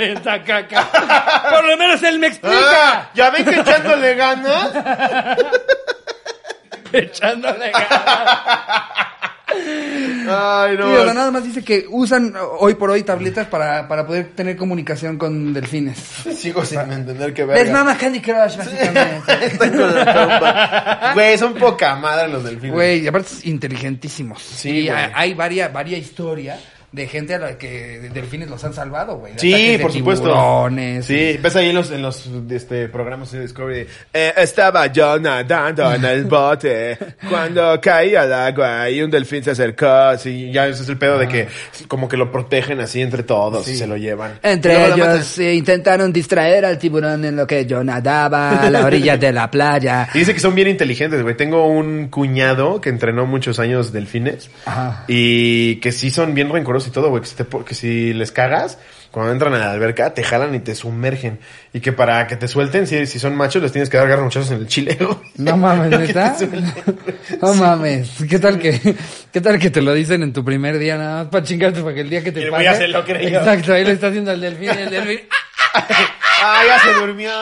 Está caca. Por lo menos él me explica. Ah, ya ven que echándole ganas. Echándole ganas. Ay, no. Sí, o sea, nada más dice que usan hoy por hoy tabletas para, para poder tener comunicación con delfines. Sigo sin entender qué Les verga. mama Candy Crush, básicamente. <laughs> Están con la trompa. Güey, son poca madre los delfines. Güey, y aparte es inteligentísimos. Sí, y hay, hay varia, varia historia de gente a la que delfines los han salvado, güey. Sí, por supuesto. tiburones. Sí, ves ahí en los, en los este, programas de Discovery. eh, estaba yo nadando en el bote cuando caí al agua y un delfín se acercó. Sí, ya ese es el pedo de que como que lo protegen así entre todos y se lo llevan. Entre ellos intentaron distraer al tiburón en lo que yo nadaba a la <laughs> orilla de la playa. Y dice que son bien inteligentes, güey. Tengo un cuñado que entrenó muchos años delfines. Ajá. Y que sí son bien rencorosos y todo, güey. Que, si te po- que si les cagas, cuando entran a la alberca, te jalan y te sumergen. Y que para que te suelten, si, si son machos, les tienes que dar garronchazos en el chile, güey. No <laughs> mames, suelten. <laughs> No mames. ¿Qué tal que, qué tal que te lo dicen en tu primer día nada más para chingarte para que el día que te Y el pase? ya se lo creyó. Exacto, ahí le está haciendo al delfín el delfín. <laughs> ¡ah! ¡Ah, ya se durmió! <laughs>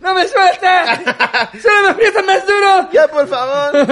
¡No me suelta! ¡Solo me aprieta más duro! ¡Ya, por favor!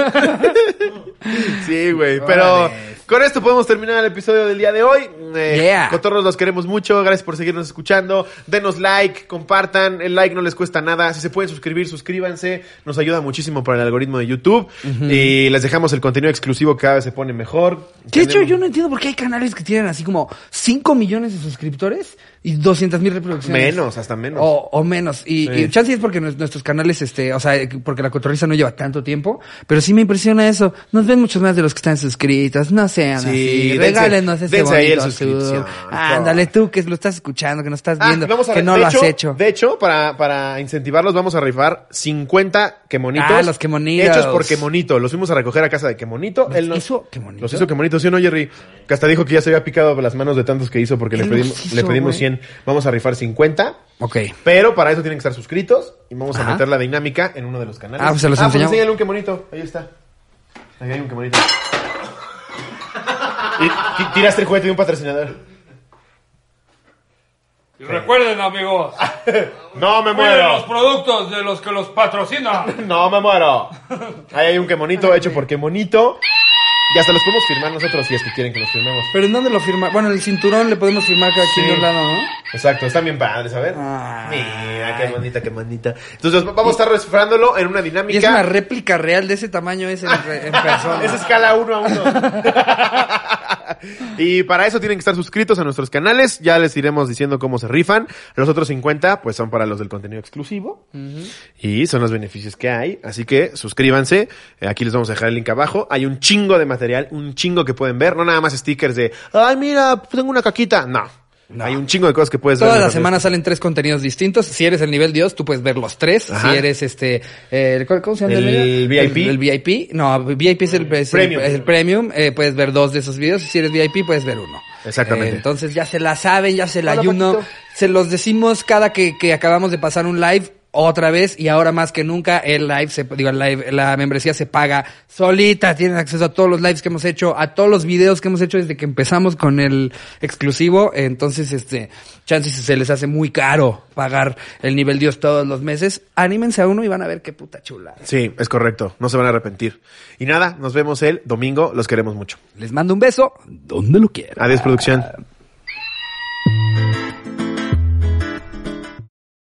sí, güey. Pero con esto podemos terminar el episodio del día de hoy. Eh, Yeah. Cotorros, los queremos mucho. Gracias por seguirnos escuchando. Denos like, compartan. El like no les cuesta nada. Si se pueden suscribir, suscríbanse. Nos ayuda muchísimo para el algoritmo de YouTube. Y les dejamos el contenido exclusivo que cada vez se pone mejor. De hecho, yo no entiendo por qué hay canales que tienen así como 5 millones de suscriptores colores y 200 mil reproducciones. Menos, hasta menos. O, o menos. Y, Sí. y chance es porque nues- nuestros canales, este, o sea, porque la cotorriza no lleva tanto tiempo, pero sí me impresiona eso. Nos ven muchos más de los que están suscritos. No sean Sí, así. Regálenos ese dense ahí el bonito suscripción, sub. Ándale tú que lo estás escuchando, que nos estás Ah, viendo, vamos a que no lo hecho, has hecho. De hecho, para, para incentivarlos, vamos a rifar 50 quemonitos. Ah, los quemonitos. Hechos por Quemonito. Los fuimos a recoger a casa de Quemonito. ¿Los Él nos- hizo Quemonito? Los hizo Quemonito, ¿sí o no, Jerry? Que hasta dijo que ya se había picado las manos de tantos que hizo porque le pedimos, hizo, le pedimos güey. 100. Vamos a rifar 50. Ok. Pero para eso tienen que estar suscritos y vamos a meter la dinámica en uno de los canales. Ah, pues se los enseñamos. enséñale un quemonito. Ahí está. Ahí hay un quemonito. Y ti- tiraste el juguete de un patrocinador. Y recuerden, amigos, <laughs> No me cuiden los muero. productos de los que los patrocinan. <laughs> No me muero. Ahí hay un quemonito <laughs> hecho por quemonito. Y hasta los podemos firmar nosotros si es que quieren que los firmemos. Pero ¿en dónde lo firma? Bueno, el cinturón le podemos firmar cada quien de un lado, ¿no? Exacto, están bien padres, a ver. Ay. Mira, qué bonita, qué bonita. Entonces vamos a estar descifrándolo en una Y es dinámica. una réplica real de ese tamaño es en, en persona. <laughs> Es escala uno a uno. <laughs> <laughs> y para eso tienen que estar suscritos a nuestros canales. Ya les iremos diciendo cómo se rifan. Los otros 50, pues son para los del contenido exclusivo. Y son los beneficios que hay. Así que suscríbanse. Eh, Aquí les vamos a dejar el link abajo. Hay un chingo de material, un chingo que pueden ver. No nada más stickers de, ay, mira, tengo una caquita. No. Hay un chingo de cosas que puedes ver. Todas las el semanas salen tres contenidos distintos. Si eres el nivel Dios, tú puedes ver los tres. Ajá. Si eres este, eh, ¿cuál- ¿cómo se llama? El VIP. El, el VIP. No, VIP es el, es el- Premium. es el premium. Eh, puedes ver dos de esos videos. Si eres VIP, puedes ver uno. Exactamente. Eh, entonces ya se la saben, ya se la ayuno. Se los decimos cada que, que acabamos de pasar un live. Otra vez y ahora más que nunca el live se digo el live la membresía se paga solita tienen acceso a todos los lives que hemos hecho a todos los videos que hemos hecho desde que empezamos con el exclusivo entonces este chances se les hace muy caro pagar el nivel Dios todos los meses anímense a uno y van a ver qué puta chula Sí, es correcto. No se van a arrepentir. Y nada, nos vemos el domingo. Los queremos mucho. les mando un beso donde lo quieran Adiós, producción.